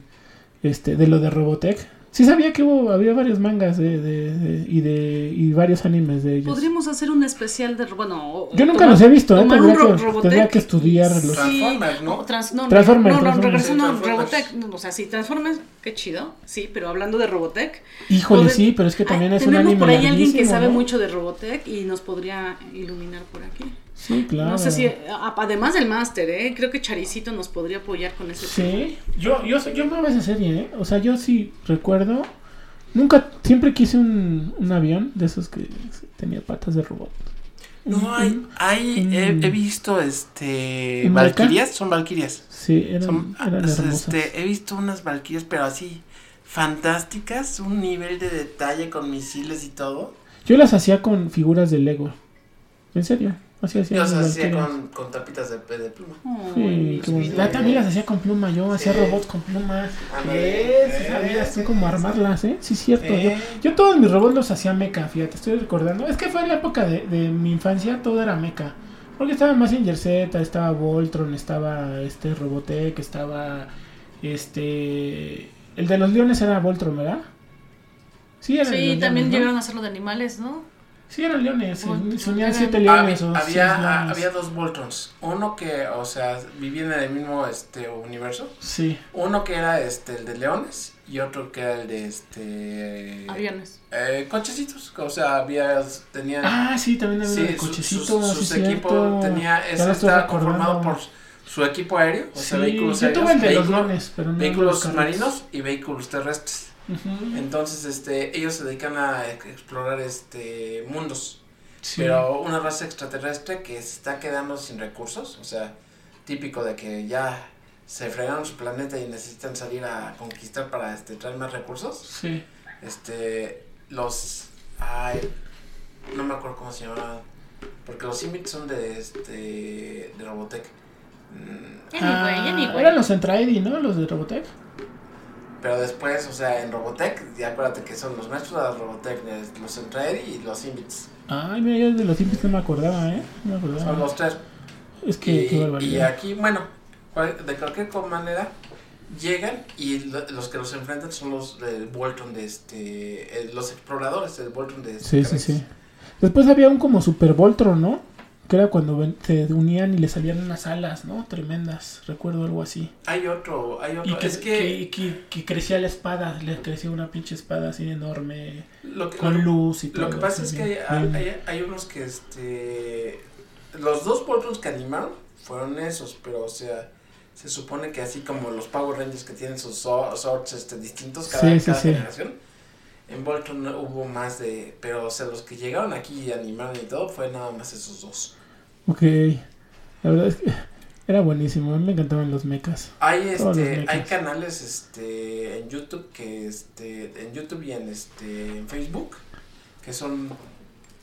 este, de lo de Robotech. Sí sabía que hubo, había varios mangas de, de, de- y de, y varios animes de ellos. Podríamos hacer un especial de. Bueno, o- Yo nunca tomar- los he visto, ¿eh? Tendría ro- que- tendría que estudiarlos. sí, Transformers, ¿no? trans- no, no, Transformers, no, no, Transformers. regreso, no, Transformers. Robotech. no, o sea, sí, Transformers, qué chido. Sí, pero hablando de Robotech. Híjole, poder- sí, pero es que también Ay, es un tenemos anime por ahí alguien que sabe ¿no? mucho de Robotech y nos podría iluminar por aquí. Sí, claro. No sé si, a- además del máster, ¿eh? creo que Charicito nos podría apoyar con ese tema. Sí, yo, yo, yo me esa serie, ¿eh? O sea, yo sí recuerdo. Nunca, siempre quise un, un avión de esos que tenía patas de robot. No, hay, hay un- he, he visto, este, valquirias, son valquirias. Sí, eran, Son, eran pues, hermosas. este, he visto unas valquirias, pero así, fantásticas, un nivel de detalle con misiles y todo. Yo las hacía con figuras de Lego. En serio, así hacía. Yo las hacía con, con tapitas de, de pluma. Ay, Sí, qué vidas. Ya también las hacía con pluma, yo hacía Sí. robots con pluma. Eh, sí sabías tú cómo armarlas, ¿eh? Sí, cierto. Yo, yo todos mis robots los hacía meca, fíjate, estoy recordando. Es que fue en la época de, de mi infancia, todo era meca. Porque estaba Mazinger Z, estaba Voltron, estaba este Robotech, estaba este... El de los leones era Voltron, ¿verdad? Sí, eran Sí, también leones, ¿no? llegaron a hacerlo de animales, ¿no? Sí, eran leones. se- unían siete Había, leones o había, leones. había dos Voltrons. Uno que, o sea, vivían en el mismo este universo. Sí. Uno que era este el de leones y otro que era el de este Aviones. eh, cochecitos. O sea, había tenían Ah, sí, también había sí, de su- cochecitos, sus, sí, equipos tenía ese estaba conformado por su equipo aéreo, o sea, Sí, vehículos yo aéreos, tuve el de los leones, pero no vehículos los carros. marinos y vehículos terrestres. Ujú. Entonces, este, ellos se dedican a ex- explorar este mundos. Sí. Pero una raza extraterrestre que se está quedando sin recursos, o sea, típico de que ya se fregaron su planeta y necesitan salir a conquistar para este, traer más recursos. Sí. Este, los, ay, no me acuerdo cómo se llamaban, porque los Immits son de, este, de Robotech. Mm, Anyway, anyway. Ah, Eran los Entraedi, ¿no? Los de Robotech. Pero después, o sea, en Robotech, ya acuérdate que son los maestros de Robotech, los Entraedi y los Immits. Ay, mira, yo de los Simpsons no me acordaba, ¿eh? No me acordaba. Son los tres. Es que, y, qué y aquí, bueno, de cualquier manera, llegan y lo- los que los enfrentan son los del Voltron de este, eh, los exploradores del Voltron de este. Sí, sí, sí. Después había un como Super Voltron, ¿no? Que era cuando se unían y le salían unas alas, ¿no? Tremendas. Recuerdo algo así. Hay otro, hay otro. Y que, es que, que, que- que crecía la espada, le crecía una pinche espada así enorme, lo que, con lo- luz y todo. Lo que pasa es que hay, bien. hay, hay unos que, este, los dos Voltrons que animaron fueron esos, pero o sea, se supone que así como los Power Rangers que tienen sus so- swords este, distintos cada, Sí, sí, cada sí. generación, en Voltron no hubo más de, pero o sea, los que llegaron aquí y animaron y todo fue nada más esos dos. Ok. La verdad es que era buenísimo. A mí me encantaban los mechas. Hay este, hay canales este en YouTube que este en YouTube y en este en Facebook que son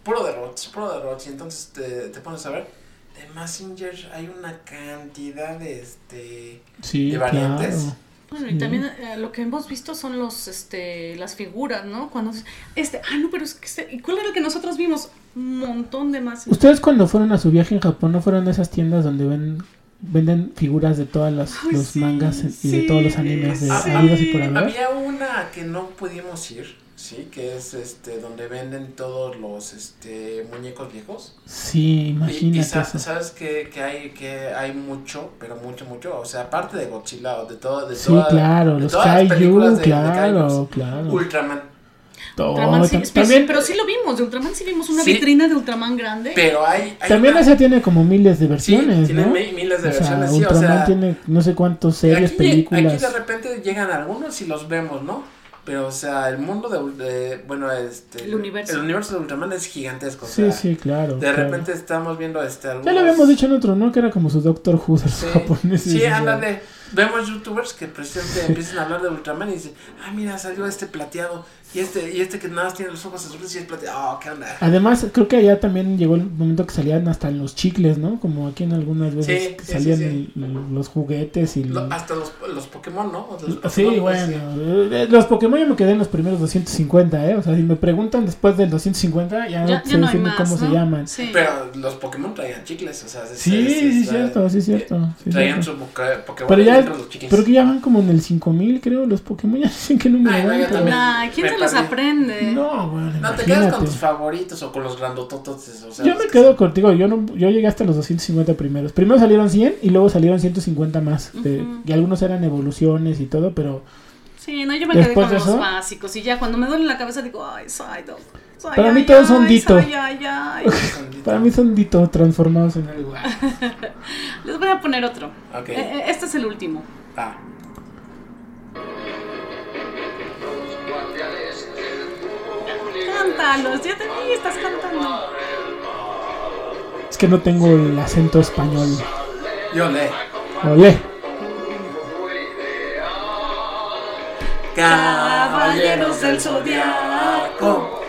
puro de robots, puro y entonces te, te pones a ver de Messenger hay una cantidad de este Sí, ¿De variantes? claro. Bueno, Sí. y también eh, lo que hemos visto son los, este, las figuras, ¿no? Cuando, este, ah, no, pero es que, este, ¿y cuál era el que nosotros vimos? Un montón de más. Ustedes cuando fueron a su viaje en Japón no fueron a esas tiendas donde ven venden figuras de todas las Ay, los sí, mangas y de sí, todos los animes de sí. habidos y por haber. Había una que no pudimos ir, sí, que es este donde venden todos los este muñecos viejos. Sí, Y, y imagínate sa- eso. sabes que, que hay que hay mucho, pero mucho mucho, o sea, aparte de Godzilla o de todo de Sí, toda- claro, de los todas las kaiju, películas de- claro, kaijus. claro. Ultraman, Todo, Ultraman sí, pero, también pero sí lo vimos, de Ultraman sí vimos una Sí. vitrina de Ultraman grande. pero hay, hay también una- esa tiene como miles de sí, versiones, tiene ¿no? mi- miles de o sea, versiones, sí, o Ultraman sea, tiene no sé cuántas series, aquí, películas. aquí de repente llegan algunos y los vemos, ¿no? Pero, o sea, el mundo de, de- bueno, este... El universo. El universo de Ultraman es gigantesco, o Sí, sea, sí, claro. de claro. repente estamos viendo, este, algunos... Ya lo habíamos dicho en otro, ¿no? Que era como su Doctor Who de los Sí, japoneses. sí, ándale. Vemos youtubers que precisamente empiezan a hablar de Ultraman y dicen, ah, mira, salió este plateado. Y este, y este que nada más tiene los ojos azules y es plateado. Oh, ¿qué onda? Además, creo que allá también llegó el momento que salían hasta en los chicles, ¿no? Como aquí en algunas veces Sí, que sí, salían sí, el- el- los juguetes y... Lo- el- hasta los, los Pokémon, ¿no? Los Sí, Pokémon, pues, bueno, eh, los Pokémon yo me quedé en los primeros 250, ¿eh? O sea, si me preguntan después del 250, ya, ya, no ya sé no más, cómo ¿no? se llaman. Sí. Pero los Pokémon traían chicles, o sea... es- Sí, es- sí, es- cierto, sí, cierto. sí, Traían cierto. su Poké- Pokémon Pero ya, dentro de los chicles. pero que ya van como en el 5000, creo, los Pokémon ya dicen que número Ay, no, van, yo pero- también. Ay, ¿quién Me se los aprende? No, bueno, No, te quedas con tus favoritos o con los grandototos. O sea, Yo me que quedo contigo, yo no, yo llegué hasta los 250 primeros. Primero salieron 100 y luego salieron 150 más. de- y algunos eran evoluciones y todo, pero Sí, no, yo me quedé con los eso- básicos. Y ya cuando me duele la cabeza digo, ay. Psy, Para ay, mí todos son ay. Psy, ay, ay. para mí son dito transformados en algo. Les voy a poner otro. Eh, eh, Este es el último. Ah, Cántalos, ya te vi, estás cantando. Es que no tengo el acento español. yo le. Olé. Caballeros del Zodiaco.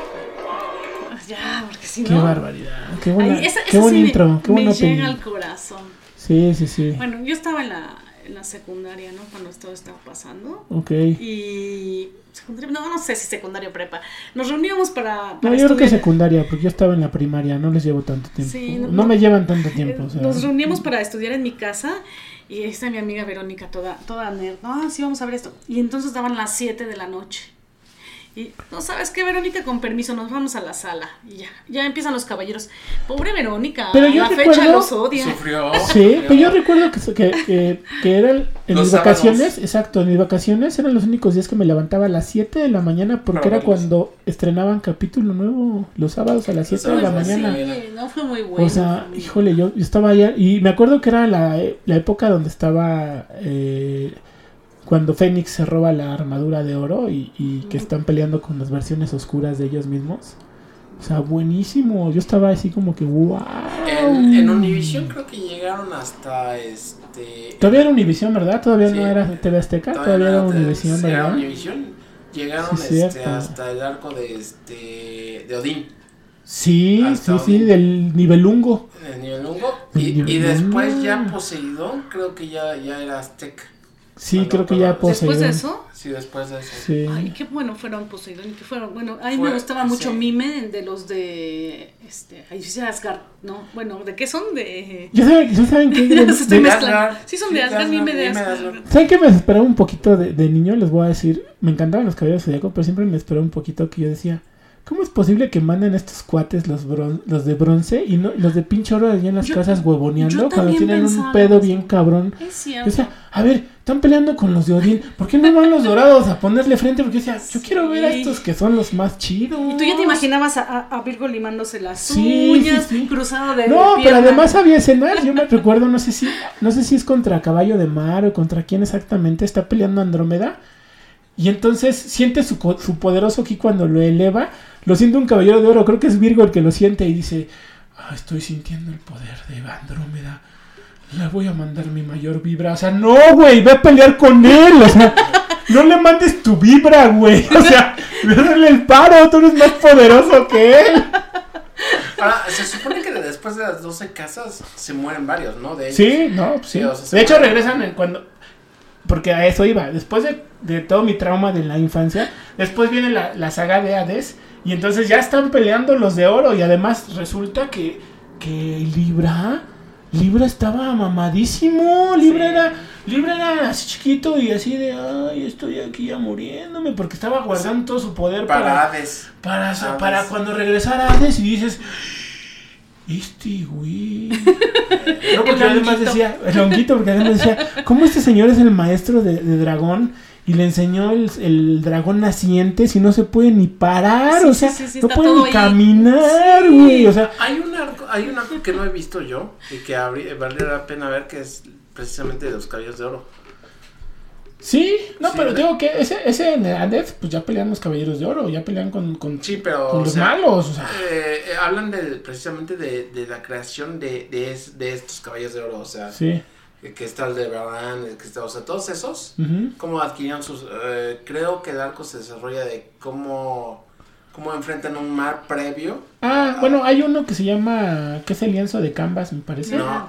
Ya, porque si no. Qué barbaridad. Qué buena, Ay, esa- qué buen sí me- intro. Qué me buena llega al corazón. Sí, sí, sí. Bueno, yo estaba en la, en la secundaria, ¿no? Cuando todo estaba pasando. Ok. Y. secundaria- No, no sé si secundaria o prepa. Nos reuníamos para. No, yo creo que secundaria, porque yo estaba en la primaria, no les llevo tanto tiempo. Sí, no, no- me llevan tanto tiempo. o sea. Nos reuníamos para estudiar en mi casa y ahí está mi amiga Verónica, toda, toda nerd. No, sí, vamos a ver esto. Y entonces daban las 7 de la noche. Y no sabes qué, Verónica, con permiso, nos vamos a la sala. Y ya, ya empiezan los caballeros. Pobre Verónica, Pero yo la recuerdo- fecha los odia. Sufrió. Sí, pero yo recuerdo que, que, que, que eran en Los mis vacaciones, sábados. exacto, en mis vacaciones eran los únicos días que me levantaba a las 7 de la mañana porque Para era verlos. cuando estrenaban capítulo nuevo los sábados a las 7 de la mañana. Sí, no fue muy bueno. O sea, híjole, yo, yo estaba allá y me acuerdo que era la, la época donde estaba eh, cuando Fénix se roba la armadura de oro y, y que están peleando con las versiones oscuras de ellos mismos. O sea, buenísimo. Yo estaba así como que wow. En, en Univision creo que llegaron hasta este. Todavía era Univisión, ¿verdad? Todavía Sí. no era TV Azteca, todavía, era Era ¿verdad? Univision. Llegaron Sí, este, hasta el arco de este de Odín, Sí, Hasta sí, sí, del nivelungo. en el nivel lungo. El Y, y después ya Poseidón, creo que ya, ya era Azteca. Sí, creo que ya cuando- Después de Poseidón. eso, Sí, después de eso. Sí. ay, qué bueno fueron Poseidón y qué fueron. Bueno, a mí Fue- me gustaba mucho sí. Mime de los de. Este, ay, sí, Asgard, ¿no? Bueno, ¿de qué son? De. ¿Ya saben, ya saben qué? Ya los estoy de- mezclando. Asgard. Sí, son Sí, de de Asgard, Mime de de Asgard. Asgard. ¿Saben que me esperaba un poquito de, de niño? Les voy a decir, me encantaban los caballeros zodiaco, pero siempre me esperaba un poquito que yo decía, ¿cómo es posible que manden estos cuates los, bron- los de bronce y no los de pinche oro allá en las Yo- casas huevoneando cuando tienen un pedo bien cabrón? Es Yo cierto. decía, a ver, están peleando con los de Odín, ¿por qué no van los dorados a ponerle frente? Porque decía, yo quiero ver a estos que son los más chidos. Y tú ya te imaginabas a, a- Virgo limándose las Sí, uñas, sí, sí. cruzado de No, pero además había escenas, yo me recuerdo, no sé si, no sé si es contra Caballo de Mar o contra quién exactamente está peleando Andrómeda. Y entonces siente su, su poderoso ki cuando lo eleva, lo siente un caballero de oro, creo que es Virgo el que lo siente y dice, "Ah, estoy sintiendo el poder de Andrómeda. Le voy a mandar mi mayor vibra. O sea, no, güey, ve a pelear con él. O sea, no le mandes tu vibra, güey. O sea, darle el paro, tú eres más poderoso que él. Ahora, se supone que después de las 12 casas se mueren varios, ¿no? De ellos. Sí, no, pues sí. Sí, o sea, se de hecho, regresan en cuando. Porque a eso iba. Después de, de todo mi trauma de la infancia, después viene la, la saga de Hades. Y entonces ya están peleando los de oro. Y además resulta que, que Libra Libra estaba mamadísimo. Libra era. Libra era así chiquito y así de ay, estoy aquí ya muriéndome. Porque estaba guardando todo su poder Para para, Hades. para, Hades. para cuando regresara Hades y dices. Este güey. No, porque además decía, el honguito, porque además decía, ¿cómo este señor es el maestro de, de dragón? Y le enseñó el, el dragón naciente si no se puede ni parar, Sí, o sea, sí, sí, no puede ni ahí. caminar, Sí. güey, o sea, Hay un arco, hay un arco que no he visto yo y que valdría la pena ver que es precisamente de los caballos de oro. sí, no, Sí, pero ¿verdad? digo que ese, ese en Hades, pues ya pelean los caballeros de oro, ya pelean con, con, Sí, pero con o los sea, malos, o sea, eh, eh, hablan de precisamente de, de la creación de, de, es- de estos caballos de oro, o sea, sí. Que, que está el de Baran, el que está, o sea, todos esos, cómo adquirieron sus, eh, creo que el arco se desarrolla de cómo, cómo enfrentan un mar previo. Ah, bueno, hay uno que se llama, ¿qué es el lienzo de Canvas, me parece? No.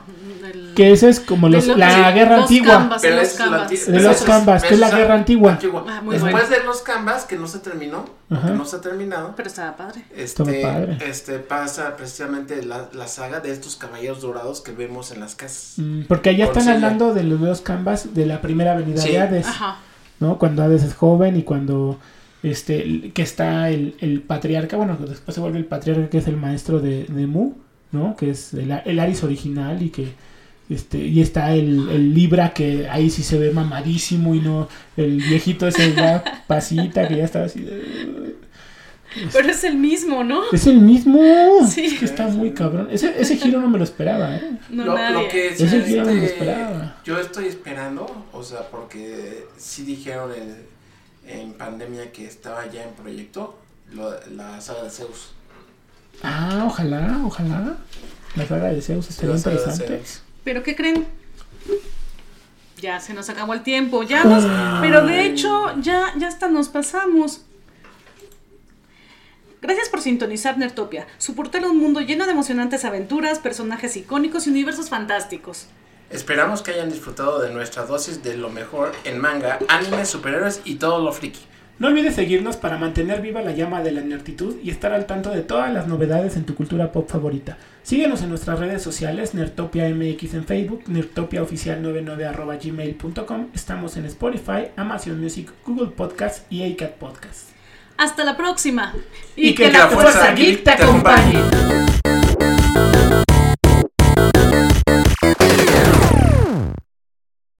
El- Que ese es como los, los- la sí, guerra los antigua. canvas, de los canvas. De los canvas, que es la guerra antigua. Ah, muy Después bueno. de los canvas, que no se terminó, que no se ha terminado, Pero estaba padre. Estaba este, padre. este pasa precisamente la, la saga de estos caballeros dorados que vemos en las casas. Mm, Porque allá están hablando de los dos canvas de la primera venida Sí. de Hades, Ajá. ¿no? Cuando Hades es joven y cuando este que está el, el patriarca, bueno, que después se vuelve el patriarca que es el maestro de, de Mu, ¿no? Que es el, el Aris original y que este y está el, el Libra que ahí sí se ve mamadísimo y no el viejito ese ya pasita que ya está así de- Pero es el mismo, ¿no? es el mismo Sí. es que está muy cabrón ese, ese giro no me lo esperaba ¿eh? No, lo, nadie. lo que sí, Ese giro no me lo este, esperaba. yo estoy esperando, o sea, porque sí dijeron en, en pandemia que estaba ya en proyecto lo- la saga de Zeus. Ah, ojalá, ojalá. La saga de Zeus estaría interesante. Zeus. ¿Pero qué creen? Ya se nos acabó el tiempo, ya nos... Pero de hecho, ya, ya hasta nos pasamos. Gracias por sintonizar Nertopia, su portal a un mundo lleno de emocionantes aventuras, personajes icónicos y universos fantásticos. Esperamos que hayan disfrutado de nuestra dosis de lo mejor en manga, anime, superhéroes y todo lo friki. No olvides seguirnos para mantener viva la llama de la nertitud y estar al tanto de todas las novedades en tu cultura pop favorita. Síguenos en nuestras redes sociales, Nertopia MX en Facebook, nertopiaoficial99 Estamos en Spotify, Amazon Music, Google Podcast y iCat Podcast. Hasta la próxima. Y que la fuerza geek te acompañe. acompañe. Yeah.